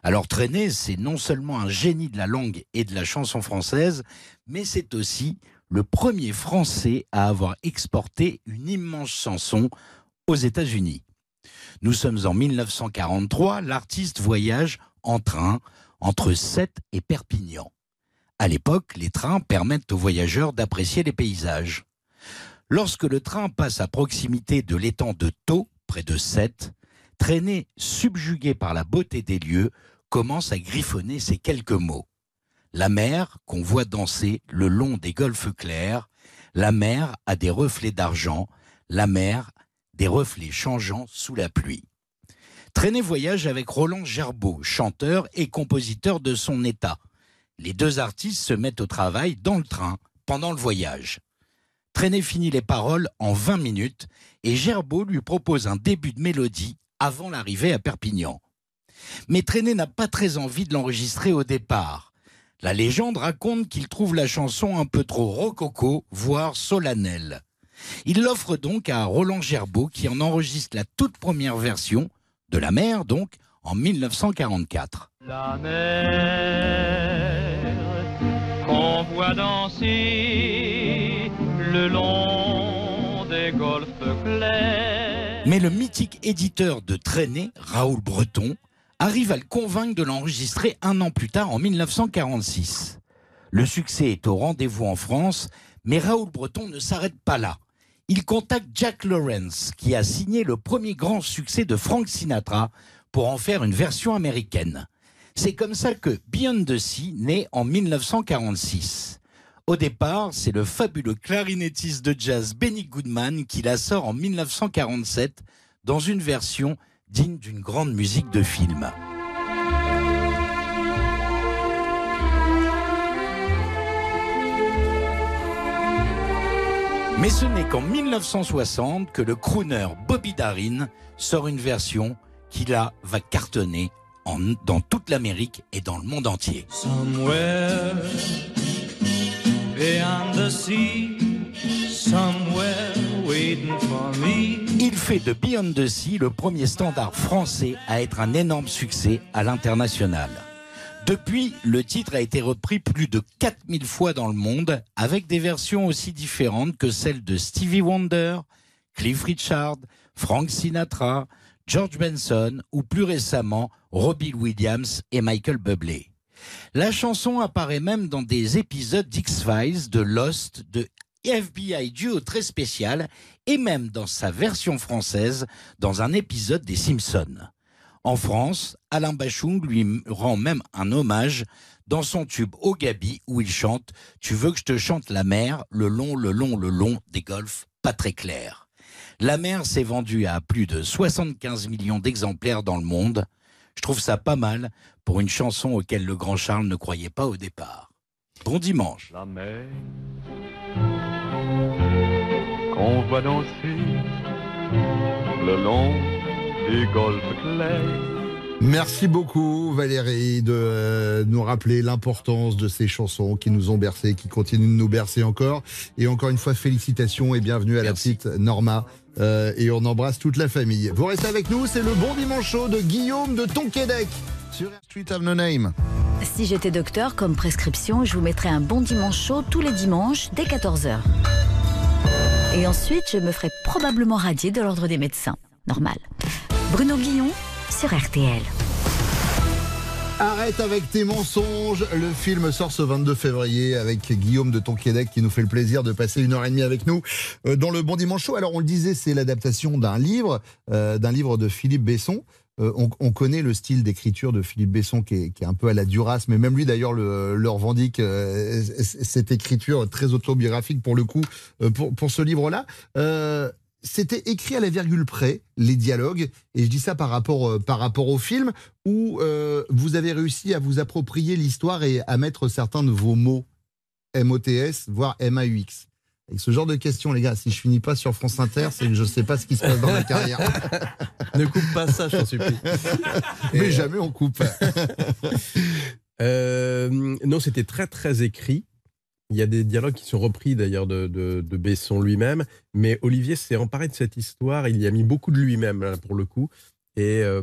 Alors Trenet, c'est non seulement un génie de la langue et de la chanson française, mais c'est aussi le premier Français à avoir exporté une immense chanson aux États-Unis. Nous sommes en 1943, l'artiste voyage en train entre Sète et Perpignan. À l'époque, les trains permettent aux voyageurs d'apprécier les paysages. Lorsque le train passe à proximité de l'étang de Thau, près de Sète, Traîné, subjugué par la beauté des lieux, commence à griffonner ces quelques mots. La mer qu'on voit danser le long des golfes clairs, la mer a des reflets d'argent, la mer des reflets changeants sous la pluie. Traîner voyage avec Roland Gerbeau, chanteur et compositeur de son état. Les deux artistes se mettent au travail dans le train pendant le voyage. Traîner finit les paroles en 20 minutes et Gerbeau lui propose un début de mélodie avant l'arrivée à Perpignan. Mais Traîner n'a pas très envie de l'enregistrer au départ. La légende raconte qu'il trouve la chanson un peu trop rococo, voire solennelle. Il l'offre donc à Roland Gerbeau qui en enregistre la toute première version, de la mer donc, en 1944. La mer qu'on voit danser Mais le mythique éditeur de Traîner, Raoul Breton, arrive à le convaincre de l'enregistrer un an plus tard, en 1946. Le succès est au rendez-vous en France, mais Raoul Breton ne s'arrête pas là. Il contacte Jack Lawrence, qui a signé le premier grand succès de Frank Sinatra, pour en faire une version américaine. C'est comme ça que Beyond the Sea naît en 1946. Au départ, c'est le fabuleux clarinettiste de jazz Benny Goodman qui la sort en 1947 dans une version digne d'une grande musique de film. Mais ce n'est qu'en 1960 que le crooner Bobby Darin sort une version qui là va cartonner dans toute l'Amérique et dans le monde entier. Il fait de Beyond the Sea le premier standard français à être un énorme succès à l'international. Depuis, le titre a été repris plus de 4000 fois dans le monde, avec des versions aussi différentes que celles de Stevie Wonder, Cliff Richard, Frank Sinatra, George Benson ou plus récemment Robbie Williams et Michael Bublé. La chanson apparaît même dans des épisodes d'X-Files, de Lost, de FBI Duo très spécial et même dans sa version française dans un épisode des Simpsons. En France, Alain Bachung lui rend même un hommage dans son tube Au Gabi où il chante Tu veux que je te chante la mer, le long, le long, le long des golfs, pas très clair. La mer s'est vendue à plus de 75 millions d'exemplaires dans le monde. Je trouve ça pas mal pour une chanson auquel le grand Charles ne croyait pas au départ. Bon dimanche. La mer qu'on voit danser le long des golfes clairs. Merci beaucoup Valérie de euh, nous rappeler l'importance de ces chansons qui nous ont bercés, qui continuent de nous bercer encore. Et encore une fois, félicitations et bienvenue à la petite Norma. Euh, et on embrasse toute la famille. Vous restez avec nous, c'est le bon dimanche chaud de Guillaume de Tonquédec sur Street of No Name. Si j'étais docteur, comme prescription, je vous mettrais un bon dimanche chaud tous les dimanches dès 14h. Et ensuite, je me ferais probablement radier de l'ordre des médecins. Normal. Bruno Guillon sur RTL. Arrête avec tes mensonges. Le film sort ce 22 février avec Guillaume de Tonquédec qui nous fait le plaisir de passer une heure et demie avec nous euh, dans le Bon Dimanche Show. Alors on le disait, c'est l'adaptation d'un livre, euh, d'un livre de Philippe Besson. Euh, on, on connaît le style d'écriture de Philippe Besson qui est, un peu à la Duras, mais même lui d'ailleurs le, revendique euh, cette écriture très autobiographique pour le coup euh, pour, ce livre-là. C'était écrit à la virgule près, les dialogues, et je dis ça par rapport, par rapport au film, où vous avez réussi à vous approprier l'histoire et à mettre certains de vos mots, M-O-T-S, voire M-A-U-X. Avec ce genre de questions, les gars, si je finis pas sur France Inter, c'est que je sais pas ce qui se passe dans ma carrière. ne coupe pas ça, je t'en supplie. Mais jamais on coupe. Euh, non, c'était très très écrit. Il y a des dialogues qui sont repris d'ailleurs de, de, de Besson lui-même, mais Olivier s'est emparé de cette histoire. Il y a mis beaucoup de lui-même pour le coup, et euh,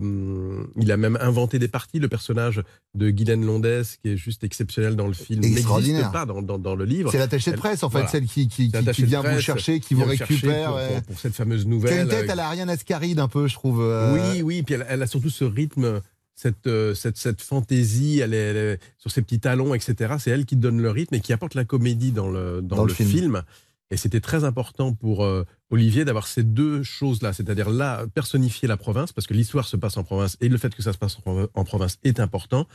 il a même inventé des parties. Le personnage de Guylaine Londès, qui est juste exceptionnel dans le film, n'existe pas dans, dans, dans le livre. C'est l'attachée de Elle- presse, en fait, voilà. celle qui, qui, vient vous chercher, qui vous récupère. pour, ouais. pour- pour cette fameuse a nouvelle. une tête euh, à la Ariane Ascaride, un peu, je trouve. euh, oui, oui, puis elle, elle a surtout ce rythme, cette, cette, cette fantaisie, elle est, elle est sur ses petits talons, etc. C'est elle qui donne le rythme et qui apporte la comédie dans le, dans Dans le le film. film. Et c'était très important pour euh, Olivier d'avoir ces deux choses-là, c'est-à-dire là, personnifier la province, parce que l'histoire se passe en province et le fait que ça se passe en, provi- en province est important.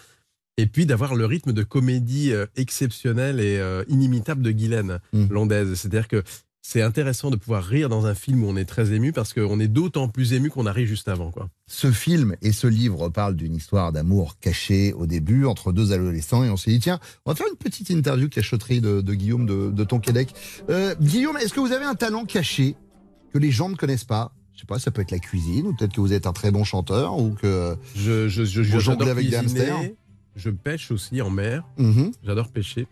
Et puis d'avoir le rythme de comédie euh, exceptionnel et euh, inimitable de Guylaine Mm. Londaise. C'est-à-dire que c'est intéressant de pouvoir rire dans un film où on est très ému parce qu'on est d'autant plus ému qu'on arrive juste avant. Quoi. Ce film et ce livre parlent d'une histoire d'amour cachée au début entre deux adolescents et on s'est dit tiens, on va faire une petite interview cachotterie de, de Guillaume de, de Tonquédec. Euh, Guillaume, est-ce que vous avez un talent caché que les gens ne connaissent pas? Je sais pas, ça peut être la cuisine ou peut-être que vous êtes un très bon chanteur ou que Je, je, je, vous jonglez avec des hamsters. Je pêche aussi en mer. Mhm. J'adore pêcher.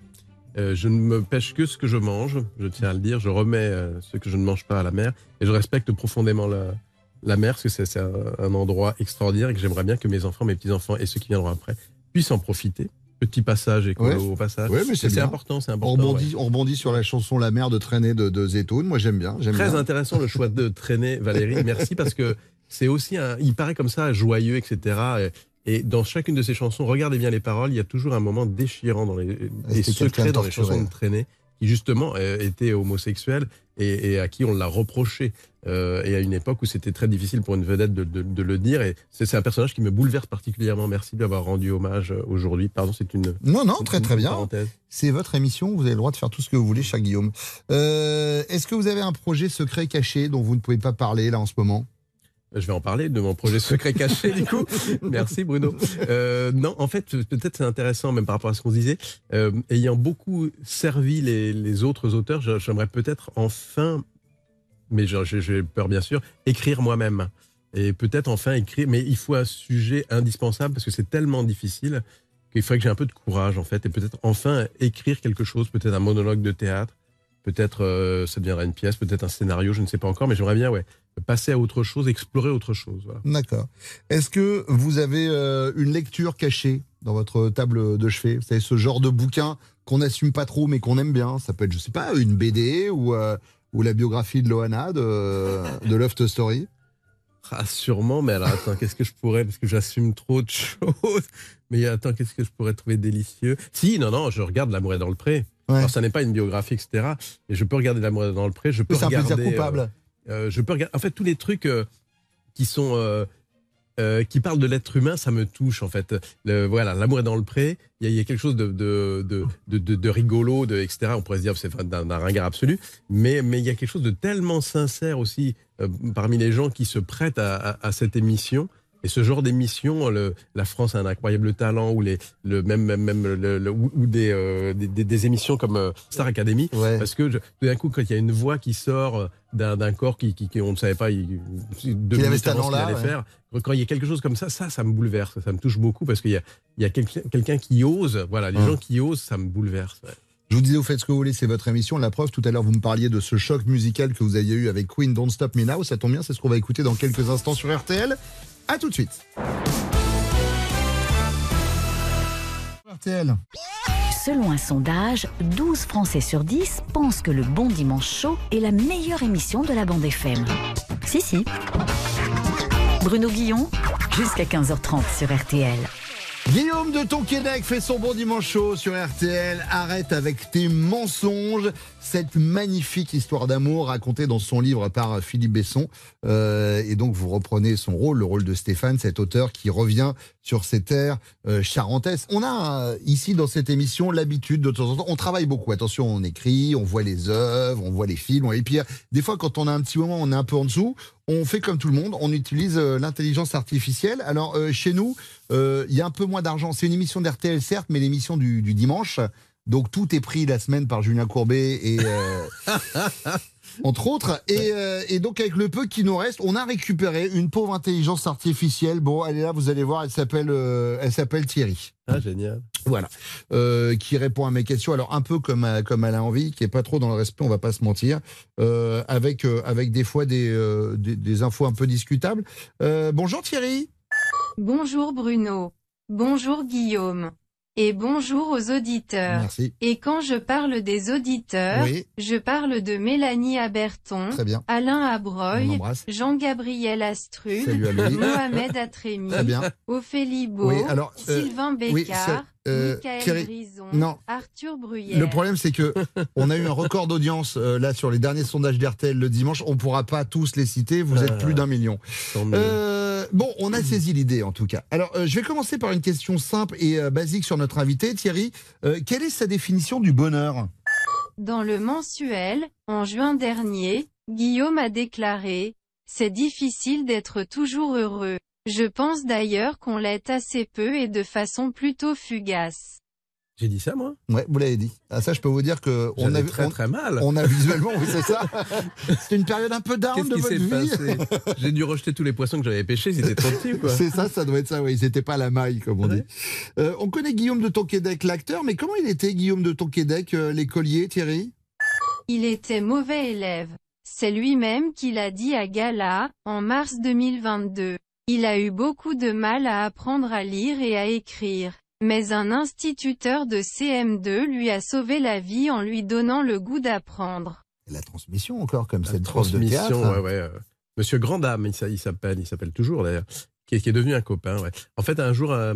Euh, je ne me pêche que ce que je mange, je tiens à le dire. Je remets euh, ce que je ne mange pas à la mer. Et je respecte profondément la, la mer, parce que c'est, un, un endroit extraordinaire et que j'aimerais bien que mes enfants, mes petits-enfants et ceux qui viendront après puissent en profiter. Petit passage écolo Ouais. au passage. Ouais, mais c'est important, c'est On important. rebondit, on rebondit sur la chanson La mer de traîner de, de Zetoun. Moi j'aime bien. Très bien. intéressant le choix de traîner, Valérie. Merci parce que c'est aussi un. Il paraît comme ça joyeux, etc. Et, dans chacune de ces chansons, regardez bien les paroles, il y a toujours un moment déchirant dans les, des quelqu'un secrets dans les chansons de traîner, qui justement euh, était homosexuel et, et à qui on l'a reproché. Euh, et à une époque où c'était très difficile pour une vedette de, de- de le dire. Et c'est un personnage qui me bouleverse particulièrement. Merci d'avoir rendu hommage euh, aujourd'hui. Pardon, c'est une. Non, non, une- très très bien. C'est votre émission, vous avez le droit de faire tout ce que vous voulez, cher Guillaume. Euh, Est-ce que vous avez un projet secret caché dont vous ne pouvez pas parler là en ce moment? Je vais en parler de mon projet secret caché, du coup. Merci, Bruno. Euh, non, en fait, peut-être c'est intéressant, même par rapport à ce qu'on disait. Euh, ayant beaucoup servi les, les autres auteurs, j'aimerais peut-être enfin, mais j'ai peur bien sûr, écrire moi-même. Et peut-être enfin écrire, mais il faut un sujet indispensable parce que c'est tellement difficile qu'il faudrait que j'ai un peu de courage, en fait, et peut-être enfin écrire quelque chose, peut-être un monologue de théâtre. Peut-être euh, ça deviendra une pièce, peut-être un scénario, je ne sais pas encore, mais j'aimerais bien ouais, passer à autre chose, explorer autre chose. Voilà. D'accord. Est-ce que vous avez euh, une lecture cachée dans votre table de chevet? Vous savez, ce genre de bouquin qu'on n'assume pas trop mais qu'on aime bien. Ça peut être, je sais pas, une BD ou, euh, ou la biographie de Loana de, de Love Story? Ah, sûrement, mais alors attends, qu'est-ce que je pourrais, parce que j'assume trop de choses. Mais attends, qu'est-ce que je pourrais trouver délicieux? Si, non, non, je regarde L'amour est dans le pré. Alors, ça n'est pas une biographie, etc. Mais je peux regarder L'amour dans le pré. Je peux C'est un regarder. plaisir coupable. euh, euh, je peux regarder. En fait, tous les trucs euh, qui sont. euh, qui parlent de l'être humain, ça me touche en fait. Le, voilà, l'amour est dans le pré. Il y, a- il y a quelque chose de, de, de, de, rigolo, de, etc. On pourrait se dire que c'est d'un d'un ringard absolu, mais mais il y a quelque chose de tellement sincère aussi parmi les gens qui se prêtent à, à- à cette émission. Et ce genre d'émission, la France a un incroyable talent, ou les, le même même, même le- le- ou, ou des, euh, des, des- des émissions comme euh, Star Academy, parce que je- tout d'un coup, quand il y a une voix qui sort euh, d'un corps qui, qui, qui- on ne savait pas, il, avait ce qu'il talent-là, allait ouais. faire, quand il y a quelque chose comme ça, ça, ça me bouleverse, ça me touche beaucoup parce qu'il y a, il y a quelqu'un qui ose, voilà, les Hum. gens qui osent, ça me bouleverse. ouais. Je vous disais, vous faites ce que vous voulez, c'est votre émission. La preuve, tout à l'heure, vous me parliez de ce choc musical que vous aviez eu avec Queen Don't Stop Me Now. Ça tombe bien, c'est ce qu'on va écouter dans quelques instants sur RTL. À tout de suite. RTL. Selon un sondage, 12 Français sur 10 pensent que le Bon Dimanche Chaud est la meilleure émission de la bande FM. Si, si. Bruno Guillon, jusqu'à 15h30 sur RTL. Guillaume de Tonquédec fait son bon dimanche chaud sur RTL. Arrête avec tes mensonges. Cette magnifique histoire d'amour racontée dans son livre par Philippe Besson. Euh, et donc, vous reprenez son rôle, le rôle de Stéphane, cet auteur qui revient sur ces terres euh, charentaises. On a euh, ici dans cette émission l'habitude de temps en temps, on travaille beaucoup. Attention, on écrit, on voit les œuvres, on voit les films. Et puis, euh, des fois, quand on a un petit moment, on est un peu en dessous. On fait comme tout le monde, on utilise euh, l'intelligence artificielle. Alors, euh, chez nous, il y a un peu moins d'argent. C'est une émission d'RTL, certes, mais l'émission du, du dimanche. Donc, tout est pris la semaine par Julien Courbet et. entre autres. Et, euh, et donc, avec le peu qui nous reste, on a récupéré une pauvre intelligence artificielle. Bon, elle est là, vous allez voir, elle s'appelle euh, elle s'appelle Thierry. Ah, génial. Voilà. Euh, qui répond à mes questions. Alors, un peu comme, euh, comme elle a envie, qui est pas trop dans le respect, on va pas se mentir. Euh, avec, euh, avec des fois des, euh, des, des infos un peu discutables. Euh, bonjour Thierry. Bonjour Bruno. Bonjour Guillaume. Et bonjour aux auditeurs. Merci. Et quand je parle des auditeurs, Oui. je parle de Mélanie Aberton, Très bien. Alain Abreuil. Jean-Gabriel Astruc. Mohamed bien. Ophélie Beau, Oui, alors, euh, Sylvain Bécard, euh, Michael Brison, non. Arthur Bruyère. Le problème, c'est que on a eu un record d'audience euh, là sur les derniers sondages d'RTL le dimanche. On pourra pas tous les citer. Vous êtes plus d'un million. Euh, bon, on a saisi l'idée en tout cas. Alors, euh, je vais commencer par une question simple et euh, basique sur notre invité, Thierry. Quelle est sa définition du bonheur? Dans le mensuel, en juin dernier, Guillaume a déclaré « C'est difficile d'être toujours heureux. Je pense d'ailleurs qu'on l'est assez peu et de façon plutôt fugace. J'ai dit ça, moi Ouais, vous l'avez dit. Ah, ça, je peux vous dire que on a très on- très mal. On a visuellement, oui, c'est ça. C'est une période un peu down de qui votre vie. J'ai dû rejeter tous les poissons que j'avais pêchés, ils étaient trop petits, quoi. C'est ça, ça doit être ça, oui. Ils n'étaient pas à la maille, comme on dit. Euh, on connaît Guillaume de Tonquédec, l'acteur, mais comment il était, Guillaume de Tonquédec, euh, l'écolier, Thierry? Il était mauvais élève. C'est lui-même qui l'a dit à Gala, en mars 2022. Il a eu beaucoup de mal à apprendre à lire et à écrire. Mais un instituteur de CM2 lui a sauvé la vie en lui donnant le goût d'apprendre. La transmission encore, comme cette prof de Transmission, théâtre. ouais, ouais. euh, Monsieur Grandame, il s'a- il s'appelle, il s'appelle toujours d'ailleurs, qui est, qui est devenu un copain. Ouais. En fait, un jour, euh,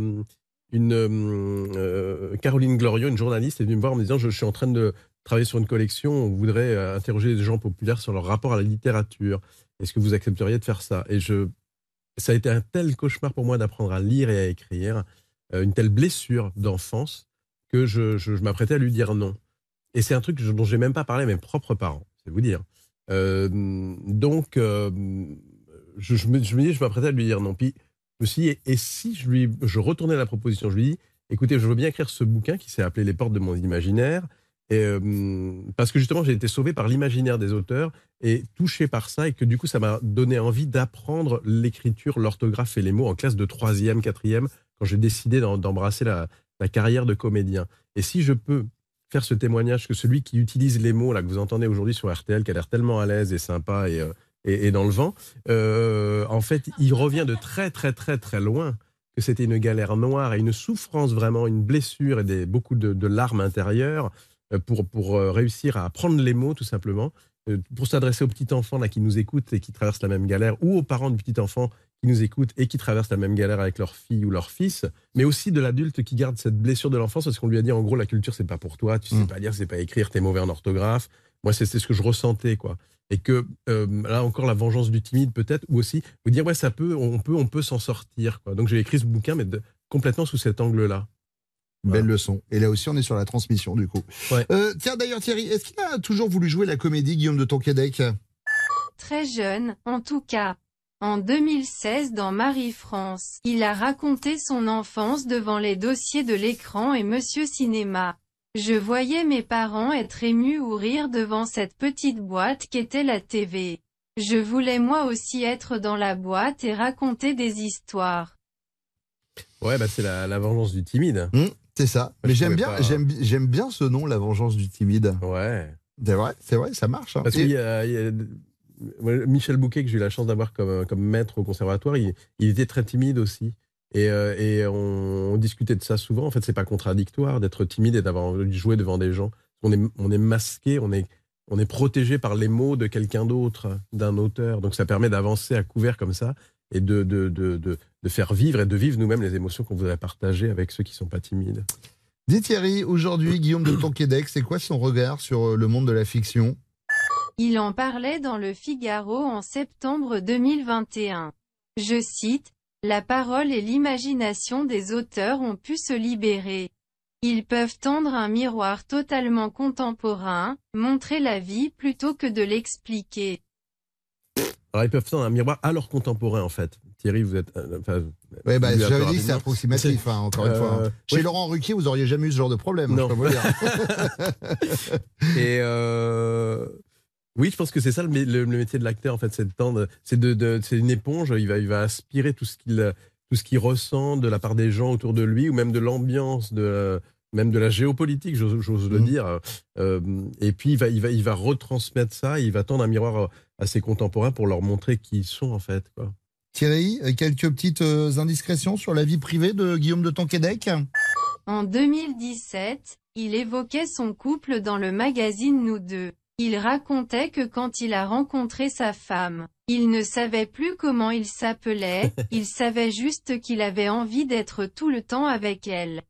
une euh, Caroline Glorieux, une journaliste, est venue me voir en me disant je, je suis en train de travailler sur une collection, on voudrait interroger des gens populaires sur leur rapport à la littérature. Est-ce que vous accepteriez de faire ça? Et je, ça a été un tel cauchemar pour moi d'apprendre à lire et à écrire, euh, une telle blessure d'enfance que je, je- m'apprêtais à lui dire non. Et c'est un truc dont j'ai même pas parlé à mes propres parents, c'est vous dire. Euh, donc, euh, je, me, je me dis, je m'apprêtais à lui dire non. Puis, je me suis dit, et, si je lui, je retournais la proposition, je lui dis, écoutez, je veux bien écrire ce bouquin qui s'est appelé Les portes de mon imaginaire, et, euh, parce que justement, j'ai été sauvé par l'imaginaire des auteurs et touché par ça, et que du coup, ça m'a donné envie d'apprendre l'écriture, l'orthographe et les mots en classe de troisième, quatrième, quand j'ai décidé d'embrasser la, carrière de comédien. Et si je peux faire ce témoignage que celui qui utilise les mots là que vous entendez aujourd'hui sur RTL, qui a l'air tellement à l'aise et sympa et, euh, et, dans le vent, euh, en fait, il revient de très très très très loin. Que c'était une galère noire et une souffrance vraiment, une blessure et des, beaucoup de, larmes intérieures euh, pour, pour réussir à apprendre les mots tout simplement, pour s'adresser aux petits enfants là qui nous écoutent et qui traversent la même galère, ou aux parents du petit enfant qui nous écoutent et qui traversent la même galère avec leur fille ou leur fils, mais aussi de l'adulte qui garde cette blessure de l'enfance parce qu'on lui a dit en gros la culture c'est pas pour toi, tu sais pas lire, c'est pas écrire, t'es mauvais en orthographe. Moi c'est ce que je ressentais quoi. Et que euh, là encore la vengeance du timide peut-être, ou aussi vous dire ouais ça peut, on peut, on peut s'en sortir quoi. Donc j'ai écrit ce bouquin mais de- complètement sous cet angle-là. Belle leçon. Et là aussi, on est sur la transmission, du coup. Euh, tiens, d'ailleurs, Thierry, est-ce qu'il a toujours voulu jouer la comédie, Guillaume de Tonquédec? Très jeune, en tout cas. En 2016 dans Marie-France, il a raconté son enfance devant les dossiers de l'écran et Monsieur Cinéma. Je voyais mes parents être émus ou rire devant cette petite boîte qu'était la TV. Je voulais moi aussi être dans la boîte et raconter des histoires. Ouais bah c'est la, la vengeance du timide. Hum, c'est ça. Mais j'aime bien, pas- j'aime, bien ce nom, la vengeance du timide. Ouais. C'est vrai, c'est vrai, ça marche. hein. Parce Et- qu'il y a, y Michel Bouquet, que j'ai eu la chance d'avoir comme, comme maître au conservatoire, il, était très timide aussi. Et, euh, on, discutait de ça souvent. En fait, c'est pas contradictoire d'être timide et d'avoir envie de jouer devant des gens. On est, masqué, on est, on est protégé par les mots de quelqu'un d'autre, d'un auteur. Donc ça permet d'avancer à couvert comme ça et de, de, de, de, faire vivre et de vivre nous-mêmes les émotions qu'on voudrait partager avec ceux qui sont pas timides. Dis Thierry, aujourd'hui, Guillaume de Tonquédec, c'est quoi son regard sur le monde de la fiction? Il en parlait dans le Figaro en septembre 2021. Je cite, La parole et l'imagination des auteurs ont pu se libérer. Ils peuvent tendre un miroir totalement contemporain, montrer la vie plutôt que de l'expliquer. Alors ils peuvent tendre un miroir à leurs contemporains en fait. Thierry, vous êtes. euh, enfin, Ouais, bah, j'avais dit que c'est approximatif, hein, encore une fois. Euh, Chez. Laurent Ruquier, vous auriez jamais eu ce genre de problème. Non. je peux vous le dire. Et euh, oui, je pense que c'est ça le, mé- le- le métier de l'acteur en fait, c'est de tendre, c'est de, de- c'est une éponge. Il va, il va aspirer tout ce qu'il, tout ce qu'il ressent de la part des gens autour de lui ou même de l'ambiance, de même de la géopolitique, j'ose, j'ose le dire. Euh, et puis il va, il va, il va retransmettre ça. Il va tendre un miroir à ses contemporains pour leur montrer qui ils sont en fait. Quoi. Thierry, euh, quelques petites euh, indiscrétions sur la vie privée de Guillaume de Tonquédec? En 2017, il évoquait son couple dans le magazine Nous deux. Il racontait que quand il a rencontré sa femme, il ne savait plus comment il s'appelait, il savait juste qu'il avait envie d'être tout le temps avec elle.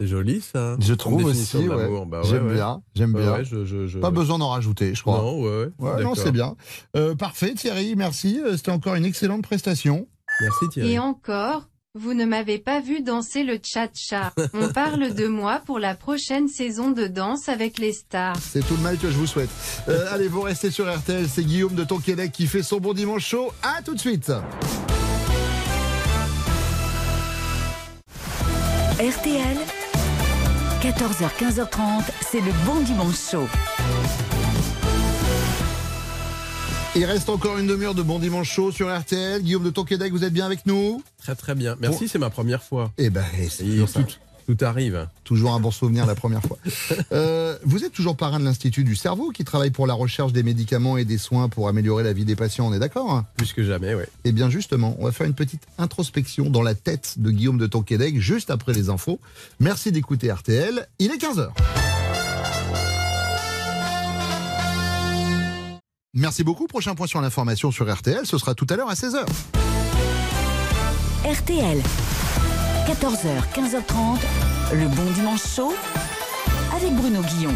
C'est joli ça. Je trouve aussi, ouais. Bah ouais, j'aime ouais. bien, j'aime bien. ouais, je- je- je- Pas besoin d'en rajouter, je crois. Non, ouais, ouais, Ouais, non, c'est bien. Euh, parfait, Thierry, merci. Euh, C'était encore une excellente prestation. Merci Thierry. Et encore, vous ne m'avez pas vu danser le tcha-tcha. On parle de moi pour la prochaine saison de danse avec les stars. C'est tout le mal que je vous souhaite. Euh, allez, vous restez sur RTL. C'est Guillaume de Tonquédec qui fait son bon dimanche chaud. À tout de suite. RTL, 14h, 15h30, c'est le bon dimanche chaud. Il reste encore une demi-heure de bon dimanche chaud sur RTL. Guillaume de Tonquédec, vous êtes bien avec nous? Très très bien. Merci, c'est ma première fois. Eh ben, c'est toujours ça. tout, tout arrive. Toujours un bon souvenir la première fois. Euh, vous êtes toujours parrain de l'Institut du cerveau qui travaille pour la recherche des médicaments et des soins pour améliorer la vie des patients, on est d'accord hein? Plus que jamais, oui. Eh bien justement, on va faire une petite introspection dans la tête de Guillaume de Tonquédec juste après les infos. Merci d'écouter RTL, il est 15h. Merci beaucoup. Prochain point sur l'information sur RTL, ce sera tout à l'heure à 16h. RTL, 14h, 15h30, le bon dimanche chaud avec Bruno Guillon.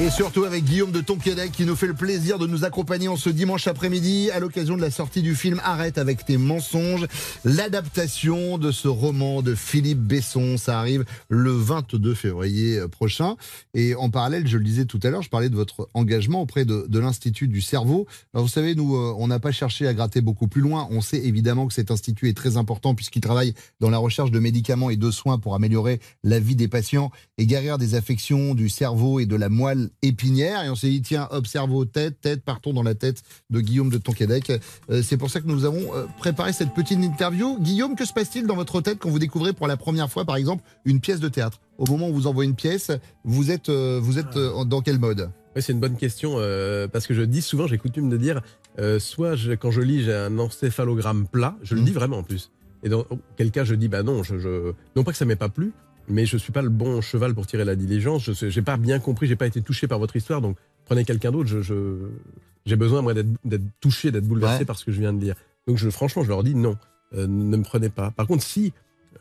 Et surtout avec Guillaume de Tonquédec qui nous fait le plaisir de nous accompagner en ce dimanche après-midi à l'occasion de la sortie du film Arrête avec tes mensonges, l'adaptation de ce roman de Philippe Besson. Ça arrive le 22 février euh, prochain. Et en parallèle, je le disais tout à l'heure, je parlais de votre engagement auprès de, l'Institut du cerveau. Vous savez, nous, euh, on n'a pas cherché à gratter beaucoup plus loin. On sait évidemment que cet institut est très important puisqu'il travaille dans la recherche de médicaments et de soins pour améliorer la vie des patients et guérir des affections du cerveau et de la moelle épinière. Et on s'est dit, tiens, hop, cerveau, tête, tête, partons dans la tête de Guillaume de Tonquédec. Euh, c'est pour ça que nous avons euh, préparé cette petite interview. Guillaume, que se passe-t-il dans votre tête quand vous découvrez pour la première fois, par exemple, une pièce de théâtre? Au moment où vous envoie une pièce, vous êtes, euh, vous êtes euh, dans quel mode? Oui, c'est une bonne question euh, parce que je dis souvent, j'ai coutume de dire, euh, soit je- quand je lis, j'ai un encéphalogramme plat, je le dis vraiment en plus. Et dans quel cas je dis, bah non, je, je- non pas que ça m'ait pas plu, mais je suis pas le bon cheval pour tirer la diligence. Je j'ai pas bien compris, j'ai pas été touché par votre histoire, donc prenez quelqu'un d'autre. Je, je- j'ai besoin moi d'être, d'être touché, d'être bouleversé Ouais. par ce que je viens de dire. Donc je, franchement, je leur dis non, euh, ne me prenez pas. Par contre, si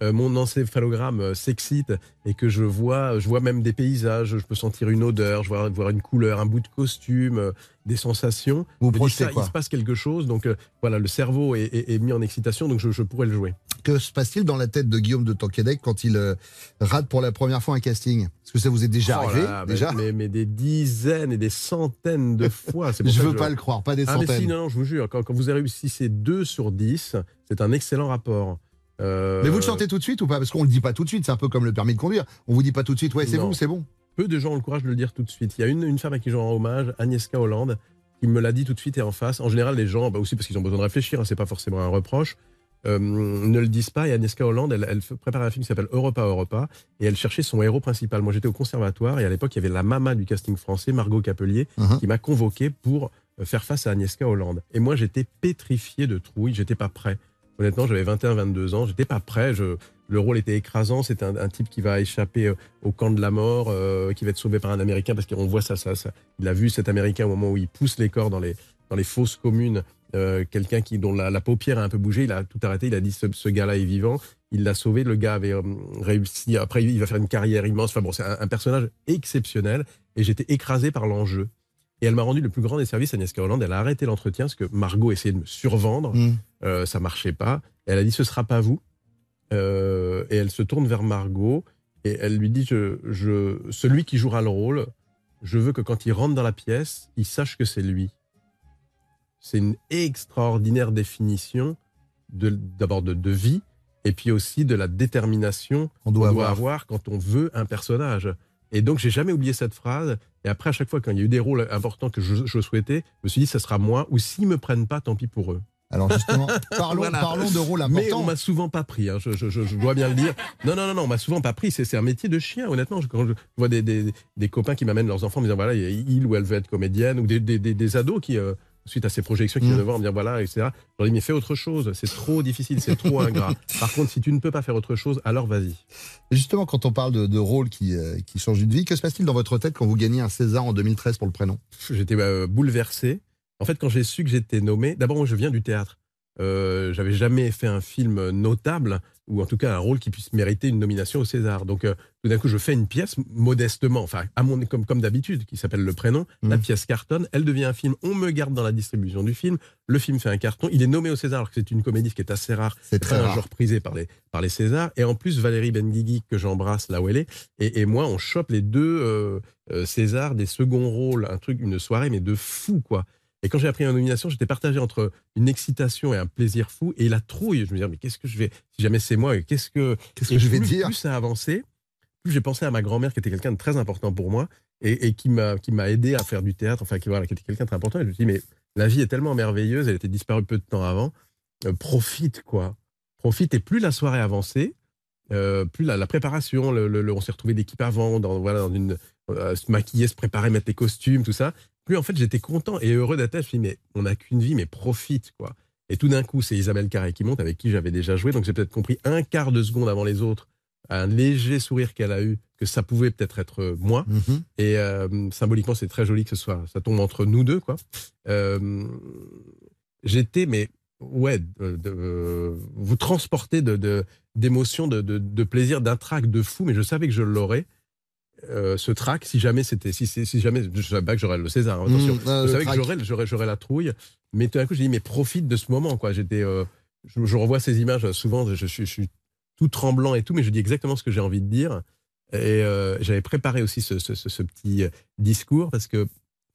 euh, mon encéphalogramme euh, s'excite et que je vois, je vois même des paysages, je peux sentir une odeur, je vois voir une couleur, un bout de costume, euh, des sensations. Vous projetez ça, quoi il se passe quelque chose, donc euh, voilà, le cerveau est, est- est mis en excitation, donc je, je pourrais le jouer. Que se passe-t-il dans la tête de Guillaume de Tonquédec quand il euh, rate pour la première fois un casting? Est-ce que ça vous est déjà Oh arrivé là mais- déjà? mais, mais des dizaines et des centaines de fois. pour Je ça veux pas le croire, pas des Ah, mais centaines. si, non, non, je vous jure, quand, quand vous réussissez 2 sur 10, c'est un excellent rapport. Euh, Mais vous le sentez tout de suite ou pas? Parce qu'on le dit pas tout de suite, c'est un peu comme le permis de conduire. On vous dit pas tout de suite, ouais, c'est vous, c'est bon. Peu de gens ont le courage de le dire tout de suite. Il y a une, une femme à qui je rends hommage, Agnieszka Hollande, qui me l'a dit tout de suite et en face. En général, les gens, bah aussi parce qu'ils ont besoin de réfléchir, hein, c'est pas forcément un reproche, euh, ne le disent pas. Et Agnieszka Hollande, elle, prépare un film qui s'appelle Europa Europa, et elle cherchait son héros principal. Moi, j'étais au conservatoire, et à l'époque, il y avait la maman du casting français, Margot Capelier, Uh-huh. qui m'a convoqué pour euh, faire face à Agnieszka Hollande. Et moi, j'étais pétrifié de trouille, j'étais pas prêt. Honnêtement, j'avais 21-22 ans, j'étais pas prêt. Le rôle était écrasant. C'est un, type qui va échapper euh, au camp de la mort, euh, qui va être sauvé par un Américain parce qu'on voit ça, ça, ça. Il a vu cet Américain au moment où il pousse les corps dans les dans fosses communes. Euh, Quelqu'un dont la, paupière a un peu bougé, il a tout arrêté. Il a dit ce, ce gars-là est vivant. Il l'a sauvé. Le gars avait réussi. Après, il va faire une carrière immense. Enfin bon, c'est un, un personnage exceptionnel. Et j'étais écrasé par l'enjeu. Et elle m'a rendu le plus grand des services, Agnieszka Hollande. Elle a arrêté l'entretien parce que Margot essayait de me survendre. Mm. Euh, ça marchait pas. Elle a dit ce sera pas vous. Euh, et elle se tourne vers Margot et elle lui dit je, je, celui qui jouera le rôle, je veux que quand il rentre dans la pièce, il sache que c'est lui. C'est une extraordinaire définition d'abord de, de vie et puis aussi de la détermination On doit qu'on avoir. quand on veut un personnage. Et donc j'ai jamais oublié cette phrase. Et après à chaque fois quand il y a eu des rôles importants que je, je souhaitais, je me suis dit ça sera moi ou s'ils me prennent pas, tant pis pour eux. Alors justement, parlons, Voilà. parlons de rôle Mais important. on m'a souvent pas pris, hein, je, je- je- je dois bien le dire. Non, non, non, non, on m'a souvent pas pris. C'est un métier de chien, honnêtement. Je- Quand je vois des, des, des copains qui m'amènent leurs enfants en me disant voilà, il ou elle veut être comédienne, ou des ados qui, euh, suite à ces projections, qui Mm. viennent me voir me dire voilà, etc. Je leur dis mais fais autre chose, c'est trop difficile, c'est trop ingrat. Par contre, si tu ne peux pas faire autre chose, alors vas-y. Justement, quand on parle de, de rôle qui, euh, qui change une vie, que se passe-t-il dans votre tête quand vous gagnez un César en 2013 pour le prénom? J'étais euh, bouleversé. En fait, quand j'ai su que j'étais nommé, d'abord moi je viens du théâtre. Euh, j'avais jamais fait un film notable ou en tout cas un rôle qui puisse mériter une nomination au César. Donc euh, tout d'un coup, je fais une pièce modestement, enfin à mon comme comme d'habitude, qui s'appelle Le Prénom. La Mm. pièce cartonne, elle devient un film. On me garde dans la distribution du film. Le film fait un carton. Il est nommé au César alors que c'est une comédie qui est assez rare. C'est très rare. genre prisé par les par les Césars. Et en plus, Valérie Benguigui que j'embrasse là où elle est, et, et moi, on chope les deux euh, Césars des seconds rôles, un truc, une soirée mais de fou quoi. Et quand j'ai appris la nomination, j'étais partagé entre une excitation et un plaisir fou et la trouille. Je me disais, mais qu'est-ce que je vais, si jamais c'est moi, qu'est-ce que, Qu'est-ce que je vais plus- dire Plus ça a avancé, plus j'ai pensé à ma grand-mère qui était quelqu'un de très important pour moi et, et qui m'a qui m'a aidé à faire du théâtre, enfin qui, voilà, qui était quelqu'un de très important. Et je me suis dit, mais la vie est tellement merveilleuse, elle était disparue peu de temps avant. Euh, profite, quoi. Profite. Et plus la soirée avançait, euh, plus la, la préparation, le, le- le- on s'est retrouvé d'équipe avant, dans, voilà, dans une, euh, se maquiller, se préparer, mettre les costumes, tout ça. Plus en fait, j'étais content et heureux d'être là. Je me suis dit, mais on n'a qu'une vie, mais profite, quoi. Et tout d'un coup, c'est Isabelle Carré qui monte, avec qui j'avais déjà joué. Donc j'ai peut-être compris un quart de seconde avant les autres, un léger sourire qu'elle a eu, que ça pouvait peut-être être euh, moi. Mhm. Et euh, symboliquement, c'est très joli que ce soit, ça tombe entre nous deux, quoi. Euh, J'étais, mais ouais, de, de- vous transportez d'émotions, de, de, de plaisir, d'un trac de fou, mais je savais que je l'aurais. Euh, ce trac, si jamais c'était, si, si, si jamais, je savais pas que j'aurais le César. hein, attention, Mmh, je savais que j'aurais, j'aurais, la trouille, mais tout d'un coup, j'ai dit, mais profite de ce moment, quoi. J'étais, euh, je, je revois ces images souvent, je, suis- je suis tout tremblant et tout, mais je dis exactement ce que j'ai envie de dire. Et euh, j'avais préparé aussi ce, ce- ce- ce petit euh, discours parce que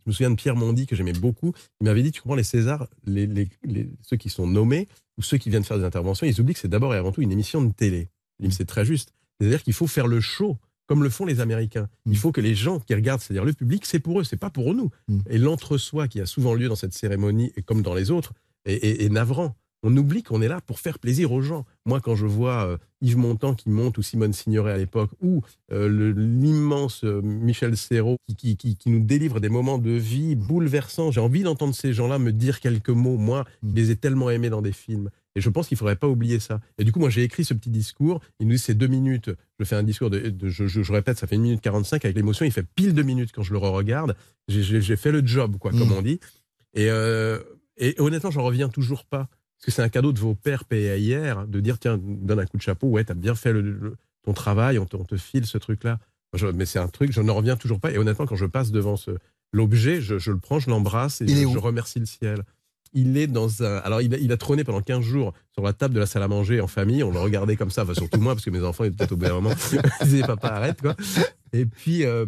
je me souviens de Pierre Mondy que j'aimais beaucoup. Il m'avait dit, tu comprends, les Césars, les, les- les- ceux qui sont nommés ou ceux qui viennent faire des interventions, ils oublient que c'est d'abord et avant tout une émission de télé. Il me dit, C'est très juste. C'est-à-dire qu'il faut faire le show comme le font les Américains. Il faut que les gens qui regardent, c'est-à-dire le public, c'est pour eux, c'est pas pour nous. Et l'entre-soi qui a souvent lieu dans cette cérémonie, et comme dans les autres, est, est- est navrant. On oublie qu'on est là pour faire plaisir aux gens. Moi, quand je vois euh, Yves Montand qui monte, ou Simone Signoret à l'époque, ou euh, l'immense euh, Michel Serrault qui, qui, qui- qui nous délivre des moments de vie bouleversants, j'ai envie d'entendre ces gens-là me dire quelques mots. Moi, je les ai tellement aimés dans des films. Et je pense qu'il ne faudrait pas oublier ça. Et du coup, moi, j'ai écrit ce petit discours. Il nous dit c'est deux minutes. Je fais un discours de, de- je, je- je répète, ça fait une minute 45 avec l'émotion. Il fait pile deux minutes quand je le re-regarde. J'ai- J'ai fait le job, quoi, comme Mm. on dit. Et, euh, et honnêtement, j'en reviens toujours pas. Parce que c'est un cadeau de vos pères payés hier, de dire tiens, donne un coup de chapeau, ouais, t'as bien fait le- le- ton travail, on te, on te file ce truc-là. Mais c'est un truc, je n'en reviens toujours pas. Et honnêtement, quand je passe devant ce- l'objet, je, je le prends, je l'embrasse et je remercie le ciel. Il est dans un. Alors, il a, il a trôné pendant 15 jours sur la table de la salle à manger en famille. On le regardait comme ça, enfin, surtout moi, parce que mes enfants étaient peut-être au bout d'un moment. Ils disaient, papa, arrête, quoi. Et puis, euh,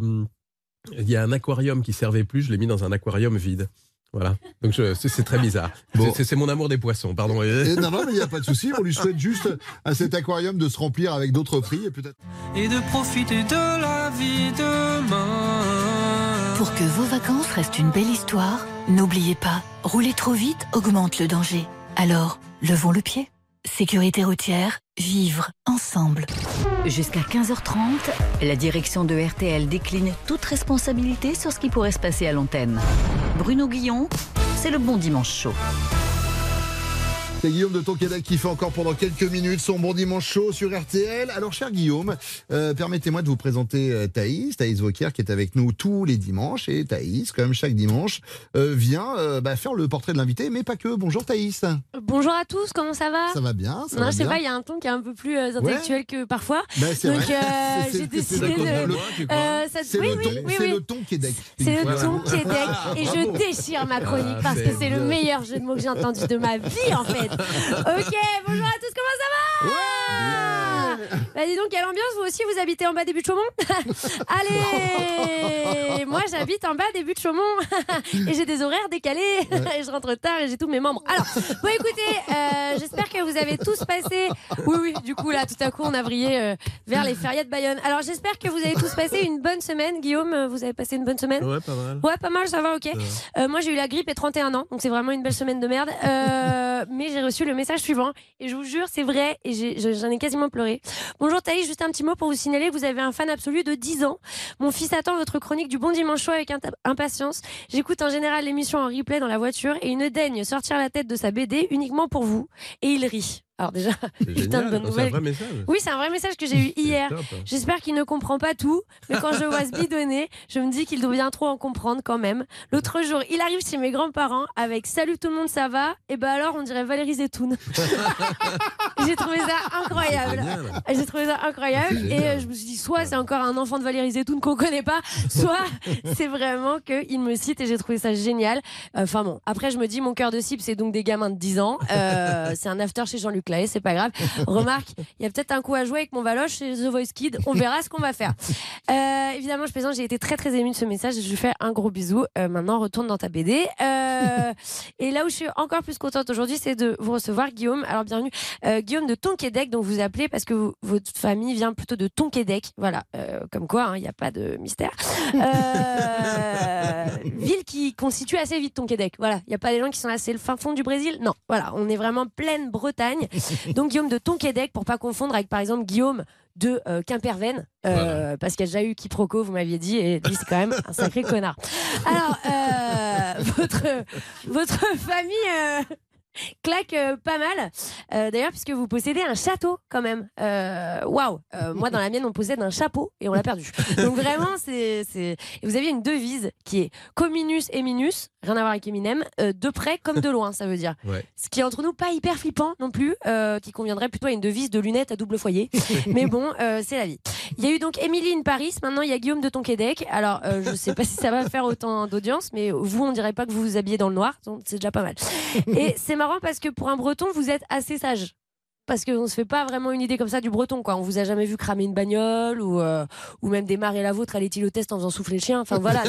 il y a un aquarium qui servait plus, je l'ai mis dans un aquarium vide. Voilà. Donc, c'est très bizarre. Bon. C'est- mon amour des poissons, pardon. Et non, non, mais il n'y a pas de souci. On lui souhaite juste à cet aquarium de se remplir avec d'autres prix et peut-être. et de profiter de la vie demain. Pour que vos vacances restent une belle histoire, n'oubliez pas, rouler trop vite augmente le danger. Alors, levons le pied. Sécurité routière, vivre ensemble. Jusqu'à 15h30, la direction de RTL décline toute responsabilité sur ce qui pourrait se passer à l'antenne. Bruno Guillon, c'est le bon dimanche chaud. C'est Guillaume de Tonquédec qui fait encore pendant quelques minutes son bon dimanche chaud sur RTL. Alors, cher Guillaume, euh, permettez-moi de vous présenter euh, Thaïs, Thaïs Vauquier, qui est avec nous tous les dimanches. Et Thaïs, comme chaque dimanche, euh, vient euh, bah, faire le portrait de l'invité, mais pas que. Bonjour Thaïs. Bonjour à tous, comment ça va? Ça va bien ça Non, va je sais bien pas, il y a un ton qui est un peu plus intellectuel que parfois. C'est Donc j'ai décidé de. C'est oui, oui, le ton Québec. C'est le ton Québec et je déchire ma chronique Ah, parce que c'est le meilleur jeu de mots que j'ai entendu de ma vie en fait. Ok, bonjour à tous, comment ça va Bah dis donc, quelle ambiance, vous aussi vous habitez en bas des buts de Chaumont Allez Moi j'habite en bas des buts de Chaumont et j'ai des horaires décalés et je rentre tard et j'ai tous mes membres. Alors, bon écoutez, euh, j'espère que vous avez tous passé. Oui, oui, du coup là, tout à coup on a vrillé euh, vers les férias de Bayonne. Alors j'espère que vous avez tous passé une bonne semaine. Guillaume, euh, vous avez passé une bonne semaine Ouais, pas mal. Ouais, pas mal, ça va, ok. Euh, moi, j'ai eu la grippe et 31 ans, donc c'est vraiment une belle semaine de merde. Mais j'ai reçu le message suivant, et je vous jure, c'est vrai, et j'en ai, quasiment pleuré. Bonjour Thaïs, juste un petit mot pour vous signaler vous avez un fan absolu de 10 ans. Mon fils attend votre chronique du Bon Dimanche Chaud avec impatience. J'écoute en général l'émission en replay dans la voiture, et il ne daigne sortir la tête de sa BD uniquement pour vous, et il rit. Alors déjà, putain de bonne C'est un nouvelle. vrai message. Oui, c'est un vrai message que j'ai eu hier. top. J'espère qu'il ne comprend pas tout, mais quand je vois ce bidonner, je me dis qu'il doit bien trop en comprendre quand même. L'autre jour, il arrive chez mes grands-parents avec Salut tout le monde, ça va? Et ben alors, on dirait Valérie Zetoun. j'ai trouvé ça incroyable. J'ai trouvé ça incroyable. Et euh, je me suis dit, soit c'est encore un enfant de Valérie Zetoun qu'on connaît pas, soit c'est vraiment qu'il me cite et j'ai trouvé ça génial. Enfin bon, après je me dis, mon cœur de cible, c'est donc des gamins de 10 ans. Euh, c'est un after chez Jean-Luc Lahaye, c'est pas grave. Remarque, il y a peut-être un coup à jouer avec mon Valoche chez The Voice Kid. On verra ce qu'on va faire. Euh, évidemment, je plaisante, j'ai été très très émue de ce message. Je lui fais un gros bisou. Euh, maintenant, retourne dans ta BD. Euh, et là où je suis encore plus contente aujourd'hui, c'est de vous recevoir, Guillaume. Alors, bienvenue. Guillaume de Tonquédec, donc vous appelez parce que vous- votre famille vient plutôt de Tonquédec. Voilà, comme quoi, hein, il n'y a pas de mystère. Ville qui constitue assez vite Tonquédec. Voilà, il n'y a pas des gens qui sont là, c'est le fin fond du Brésil. Non, voilà, on est vraiment pleine Bretagne. Donc Guillaume de Tonquédec, pour pas confondre avec par exemple Guillaume de euh, Quimperven, euh, parce qu'il y a déjà eu quiproquo, vous m'aviez dit, et lui c'est quand même un sacré connard. Alors, euh, votre, votre famille euh, claque euh, pas mal, Euh, d'ailleurs, puisque vous possédez un château quand même. Euh, Waouh Euh, Moi, dans la mienne, on possède un chapeau et on l'a perdu. Donc vraiment, c'est... vous aviez une devise qui est Cominus et Minus, rien à voir avec Eminem, de près comme de loin, ça veut dire. Ouais. Ce qui est entre nous pas hyper flippant non plus, qui conviendrait plutôt à une devise de lunettes à double foyer. Mais bon, c'est la vie. Il y a eu donc Émilie in Paris, maintenant il y a Guillaume de Tonquédec. Alors, euh, je sais pas si ça va faire autant d'audience, mais vous, on dirait pas que vous vous habillez dans le noir, c'est déjà pas mal. Et c'est marrant parce que pour un breton, vous êtes assez sage. Parce qu'on se fait pas vraiment une idée comme ça du breton, quoi. On vous a jamais vu cramer une bagnole ou, euh, ou même démarrer la vôtre à l'éthylotest en faisant souffler le chien. Enfin voilà,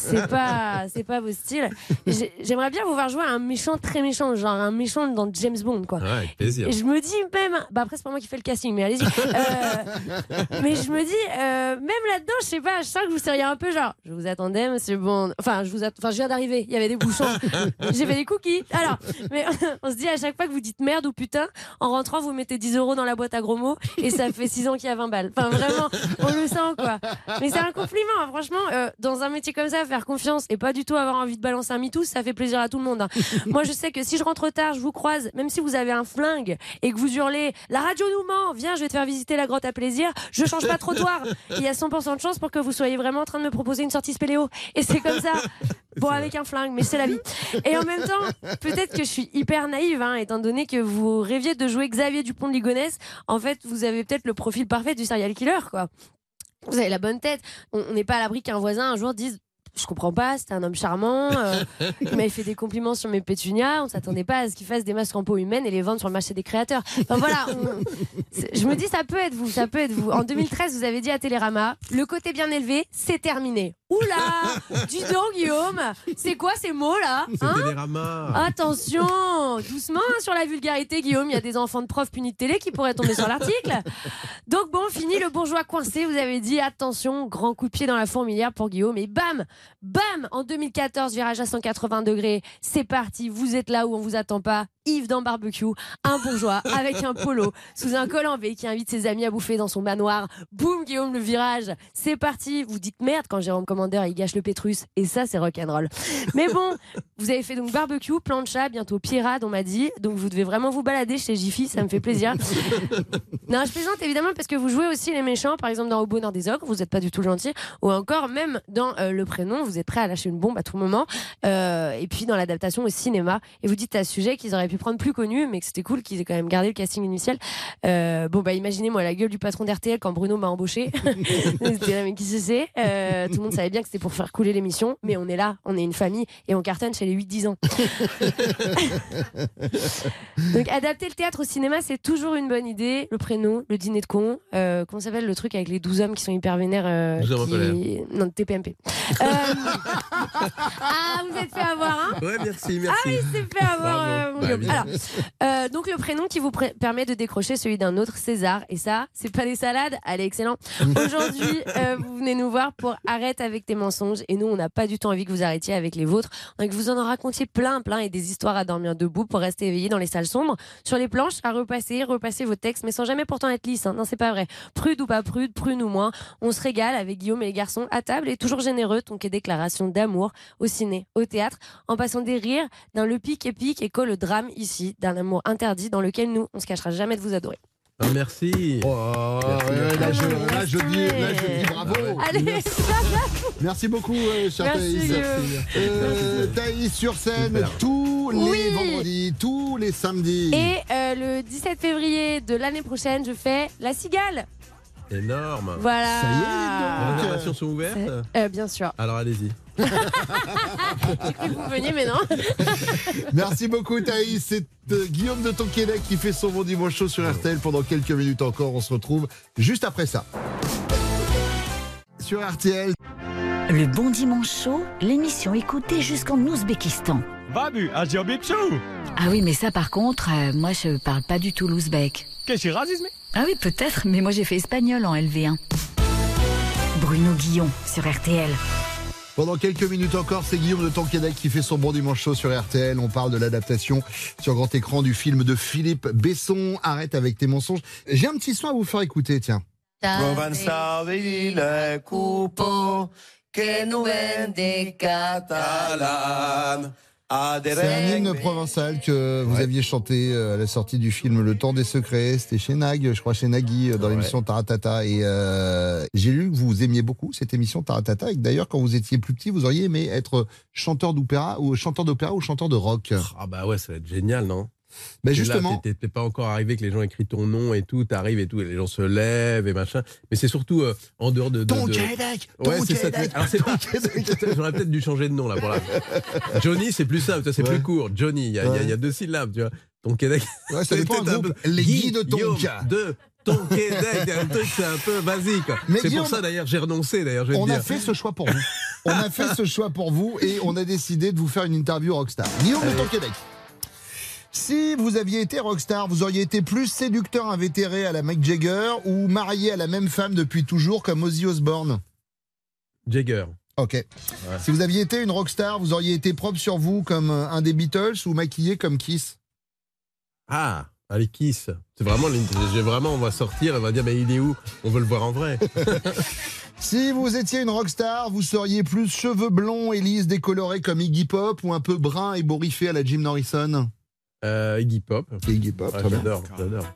c'est- pas, c'est pas vos styles. J'ai- J'aimerais bien vous voir jouer un méchant très méchant, genre un méchant dans James Bond, quoi. Ouais, avec plaisir. Et je me dis même, bah après c'est pas moi qui fais le casting, mais allez-y. Euh, mais je me dis, euh, même là-dedans, je sais pas, je sens que vous seriez un peu genre, je vous attendais, monsieur Bond. Enfin, je vous, enfin, je viens d'arriver, il y avait des bouchons, j'ai fait des cookies. Alors, mais on se dit à chaque fois que vous dites merde ou putain, en rentrant, vous mettez 10 euros dans la boîte à gros mots et ça fait 6 ans qu'il y a 20 balles. Enfin, vraiment, on le sent quoi. Mais c'est un compliment, hein, franchement, euh, dans un métier comme ça, faire confiance et pas du tout avoir envie de balancer un mitou, ça fait plaisir à tout le monde. hein. Moi, je sais que si je rentre tard, je vous croise, même si vous avez un flingue et que vous hurlez la radio nous ment, viens, je vais te faire visiter la grotte à plaisir, je change pas de trottoir. Il y a 100% de chance pour que vous soyez vraiment en train de me proposer une sortie spéléo. Et c'est comme ça. Bon, avec un flingue, mais c'est la vie. Et en même temps, peut-être que je suis hyper naïve, hein, étant donné que vous rêviez de jouer Xavier Dupont de Ligonnès. En fait, vous avez peut-être le profil parfait du serial killer, quoi. Vous avez la bonne tête. On on n'est pas à l'abri qu'un voisin un jour dise je comprends pas, c'était un homme charmant. euh, il m'avait fait des compliments sur mes pétunias. On s'attendait pas à ce qu'il fasse des masques en peau humaine et les vendre sur le marché des créateurs. Enfin voilà, on- je me dis ça peut être vous, ça peut être vous. En 2013, vous avez dit à Télérama, le côté bien élevé, c'est terminé. Oula, dis donc Guillaume, c'est quoi ces mots là hein? Télérama. Attention, doucement hein, sur la vulgarité, Guillaume. Il y a des enfants de profs punis de télé qui pourraient tomber sur l'article. Donc bon, fini le bourgeois coincé. Vous avez dit attention, grand coup de pied dans la fourmilière pour Guillaume. Et bam, bam, en 2014, virage à 180 degrés. C'est parti. Vous êtes là où on vous attend pas. Yves dans barbecue, un bourgeois avec un polo sous un col en V qui invite ses amis à bouffer dans son manoir. Boum, Guillaume, le virage. C'est parti. Vous dites merde quand Jérôme Commander il gâche le Pétrus. Et ça, c'est rock'n'roll. Mais bon, vous avez fait donc barbecue, plancha, bientôt pirade, on m'a dit. Donc vous devez vraiment vous balader chez Jiffy, ça me fait plaisir. non, je plaisante évidemment parce que vous jouez aussi les méchants, par exemple dans Au bonheur des ogres, vous n'êtes pas du tout gentil. Ou encore, même dans euh, Le prénom, vous êtes prêt à lâcher une bombe à tout moment. Euh, et puis dans l'adaptation au cinéma. Et vous dites à ce sujet qu'ils auraient pu prendre plus connu, mais que c'était cool qu'ils aient quand même gardé le casting initial. Euh, bon, bah imaginez-moi la gueule du patron d'RTL quand Bruno m'a embauché. c'était là, mais qui se sait Euh, Tout le monde savait bien que c'était pour faire couler l'émission, mais on est là, on est une famille et on cartonne chez les 8-10 ans. Donc adapter le théâtre au cinéma, c'est toujours une bonne idée. Le prénom, le dîner de con, euh, comment s'appelle le truc avec les 12 hommes qui sont hyper vénères 12 hommes en qui-. Non, TPMP. Ah, vous êtes fait avoir, hein Ouais, merci, merci. Ah, il s'est fait avoir, euh, mon Bah, Guillaume. oui. Alors, euh, donc le prénom qui vous permet de décrocher celui d'un autre César. Et ça, c'est pas des salades. Allez, excellent. Aujourd'hui, euh, vous venez nous voir pour Arrête avec tes mensonges. Et nous, on n'a pas du tout envie que vous arrêtiez avec les vôtres. On a que vous en racontiez plein, plein et des histoires à dormir debout pour rester éveillé dans les salles sombres, sur les planches, à repasser, repasser vos textes, mais sans jamais pourtant être lisse. hein. Non, c'est pas vrai. Prude ou pas prude, prune ou moins, on se régale avec Guillaume et les garçons à table et toujours généreux. Donc, et déclaration d'amour au ciné, au théâtre, en passant des rires d'un le pic épique et qu'au le drame ici, d'un amour interdit dans lequel nous, on se cachera jamais de vous adorer. Ah, merci. Oh, ouais, là, je, là, je dis, là, je dis bravo. Allez, Merci beaucoup, euh, Merci, Thaïs. Euh, Thaïs sur scène Super. tous les Oui. vendredis, tous les samedis. Et euh, le 17 février de l'année prochaine, je fais La Cigale. Énorme. Voilà. Les réservations sont ouvertes Euh, bien sûr. Alors allez-y. J'ai cru que vous veniez, mais non. Merci beaucoup Thaïs. C'est euh, Guillaume de Tonquédec qui fait son bon dimanche chaud sur RTL pendant quelques minutes encore. On se retrouve juste après ça. Sur RTL. Le Bon Dimanche Chaud, l'émission écoutée jusqu'en Ouzbékistan. Babu. Ah oui, mais ça par contre, euh, moi je parle pas du tout l'ouzbek. Qu'est-ce que Ah oui, peut-être, mais moi j'ai fait espagnol en LV1. Bruno Guillon sur RTL. Pendant quelques minutes encore, c'est Guillaume de Tonquédec qui fait son bon dimanche chaud sur RTL. On parle de l'adaptation sur grand écran du film de Philippe Besson. Arrête avec tes mensonges. J'ai un petit son à vous faire écouter, tiens. Catalan. C'est un hymne provençal que vous aviez chanté euh, à la sortie du film Le Temps des Secrets. C'était chez Nag, je crois chez Nagui, euh, dans Ouais. l'émission Taratata. Et euh, j'ai lu que vous aimiez beaucoup cette émission Taratata et d'ailleurs, quand vous étiez plus petit, vous auriez aimé être chanteur d'opéra ou chanteur d'opéra ou chanteur de rock. Ah bah ouais, ça va être génial, non? Là, justement. t'es- pas encore arrivé que les gens écrivent ton nom et tout, t'arrives et tout, et les gens se lèvent et machin. Mais c'est surtout euh, en dehors de. de, Ton de- Québec, Ouais, ton c'est ça. Québec, Alors c'est pas. J'aurais peut-être dû changer de nom là pour la. Johnny, c'est plus simple, c'est Ouais. plus court. Johnny, il y, a- y y deux syllabes, tu vois. Ton Québec. Ouais, ça dépend un peu- Les Guy de Tonka. De ton Québec, un truc, c'est un peu basique. Mais C'est pour ça d'ailleurs, j'ai renoncé d'ailleurs. On a dire. fait ce choix pour vous. On a fait ce choix pour vous et on a décidé de vous faire une interview rockstar. Guillaume de Tonquédec. Si vous aviez été rockstar, vous auriez été plus séducteur invétéré à la Mick Jagger ou marié à la même femme depuis toujours comme Ozzy Osbourne Jagger. Ok. Si vous aviez été une rockstar, vous auriez été propre sur vous comme un des Beatles ou maquillé comme Kiss Ah, allez, Kiss. C'est vraiment, j'ai vraiment, on va sortir, on va dire, mais il est où? On veut le voir en vrai. Si vous étiez une rockstar, vous seriez plus cheveux blonds et lisses décolorés comme Iggy Pop ou un peu brun et bourriffé à la Jim Morrison Euh, Iggy Pop. Iggy Pop, Ouais, très bien. j'adore, j'adore.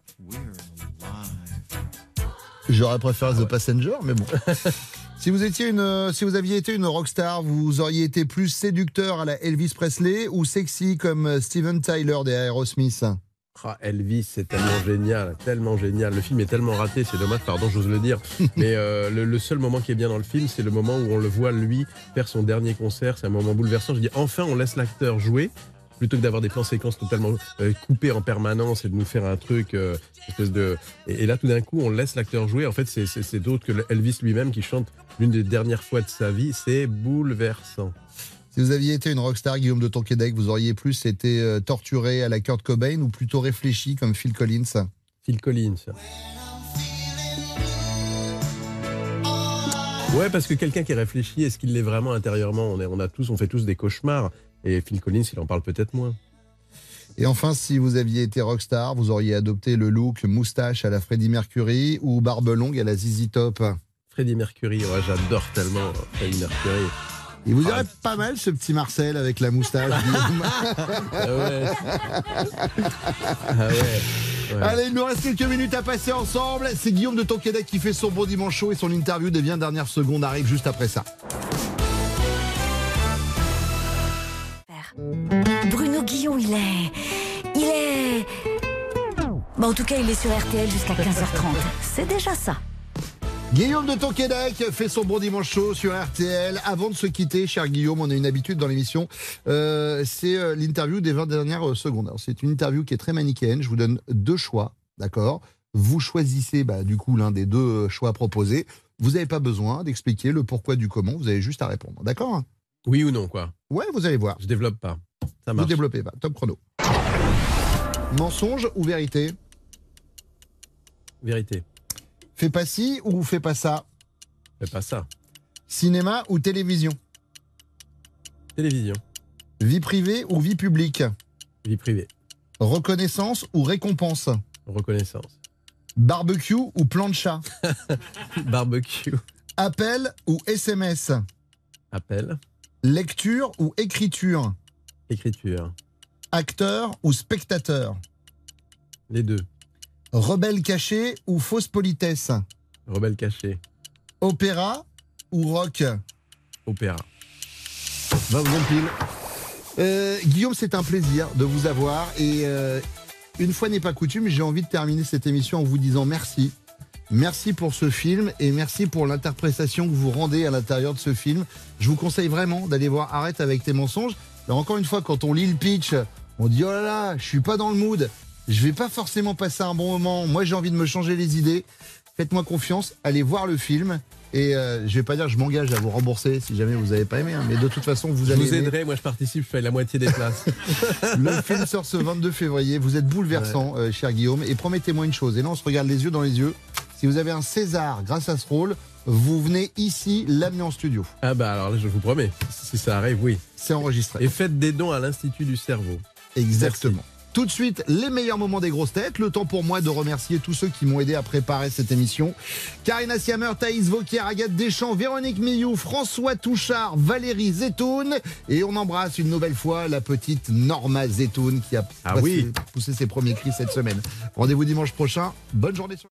J'aurais préféré The Passenger, mais bon. si vous étiez une, si vous aviez été une rockstar, vous auriez été plus séducteur à la Elvis Presley ou sexy comme Steven Tyler des Aerosmith? Ah, Elvis, c'est tellement génial, tellement génial. Le film est tellement raté, c'est dommage, pardon, j'ose le dire. Mais euh, le, le seul moment qui est bien dans le film, c'est le moment où on le voit, lui, faire son dernier concert. C'est un moment bouleversant. Je dis, enfin, on laisse l'acteur jouer. Plutôt que d'avoir des plans séquences totalement euh, coupés en permanence et de nous faire un truc, euh, espèce de. Et, et là, tout d'un coup, on laisse l'acteur jouer. En fait, c'est- c'est c'est d'autre que Elvis lui-même qui chante l'une des dernières fois de sa vie. C'est bouleversant. Si vous aviez été une rockstar, Guillaume de Tonquédec, vous auriez plus été euh, torturé à la Kurt Cobain ou plutôt réfléchi comme Phil Collins? Phil Collins. Ouais, parce que quelqu'un qui réfléchit, est-ce qu'il l'est vraiment intérieurement? On, est, on a tous, on fait tous des cauchemars. Et Phil Collins, il en parle peut-être moins. Et enfin, si vous aviez été rockstar, vous auriez adopté le look moustache à la Freddie Mercury ou barbe longue à la ZZ Top. Freddie Mercury, ouais, j'adore tellement Freddie Mercury. Il vous irait pas mal ce petit Marcel avec la moustache. Ah ouais. Ah ouais. ouais. Allez, il nous reste quelques minutes à passer ensemble. C'est Guillaume de Tonquédec qui fait son bon dimanche chaud et son interview des 20 dernières secondes arrive juste après ça. Bruno Guillon, il est. Il est. Bon, en tout cas, il est sur RTL jusqu'à 15h30. C'est déjà ça. Guillaume de Tonquédec fait son bon dimanche chaud sur RTL. Avant de se quitter, cher Guillaume, on a une habitude dans l'émission. Euh, c'est euh, l'interview des 20 dernières secondes. C'est une interview qui est très manichéenne. Je vous donne deux choix, d'accord? Vous choisissez bah, du coup l'un des deux choix proposés. Vous n'avez pas besoin d'expliquer le pourquoi du comment. Vous avez juste à répondre, d'accord? Oui ou non, quoi Ouais, vous allez voir. Je développe pas. Ça Vous marche. développez pas. Top chrono. Mensonge ou vérité? Vérité. Fais pas ci ou fais pas ça Fais pas ça. Cinéma ou télévision? Télévision. Vie privée ou vie publique? Vie privée. Reconnaissance ou récompense? Reconnaissance. Barbecue ou plancha Barbecue. Appel ou SMS Appel. Lecture ou écriture? Écriture. Acteur ou spectateur? Les deux. Rebelle caché ou fausse politesse? Rebelle caché. Opéra ou rock? Opéra. 20 secondes pile. Euh, Guillaume, c'est un plaisir de vous avoir. Et euh, une fois n'est pas coutume, j'ai envie de terminer cette émission en vous disant merci. Merci pour ce film et merci pour l'interprétation que vous rendez à l'intérieur de ce film. Je vous conseille vraiment d'aller voir Arrête avec tes mensonges. Alors encore une fois, quand on lit le pitch, on dit oh là là, je suis pas dans le mood. Je vais pas forcément passer un bon moment. Moi, j'ai envie de me changer les idées. Faites-moi confiance, allez voir le film. Et euh, je vais pas dire, je m'engage à vous rembourser si jamais vous avez pas aimé. hein. mais de toute façon, vous Je allez. vous aimer. aiderai, moi je participe, je fais la moitié des places. Le film sort ce 22 février. Vous êtes bouleversant, euh, cher Guillaume. Et promettez-moi une chose. Et là, on se regarde les yeux dans les yeux. Si vous avez un César grâce à ce rôle, vous venez ici l'amener en studio. Ah bah alors là, je vous promets, si ça arrive, oui. C'est enregistré. Et faites des dons à l'Institut du cerveau. Exactement. Tout de suite, les meilleurs moments des grosses têtes. Le temps pour moi de remercier tous ceux qui m'ont aidé à préparer cette émission. Karina Siamer, Thaïs Vauquier, Agathe Deschamps, Véronique Millou, François Touchard, Valérie Zetoun. Et on embrasse une nouvelle fois la petite Norma Zetoun qui a Ah passé- oui. poussé ses premiers cris cette semaine. Rendez-vous dimanche prochain. Bonne journée sur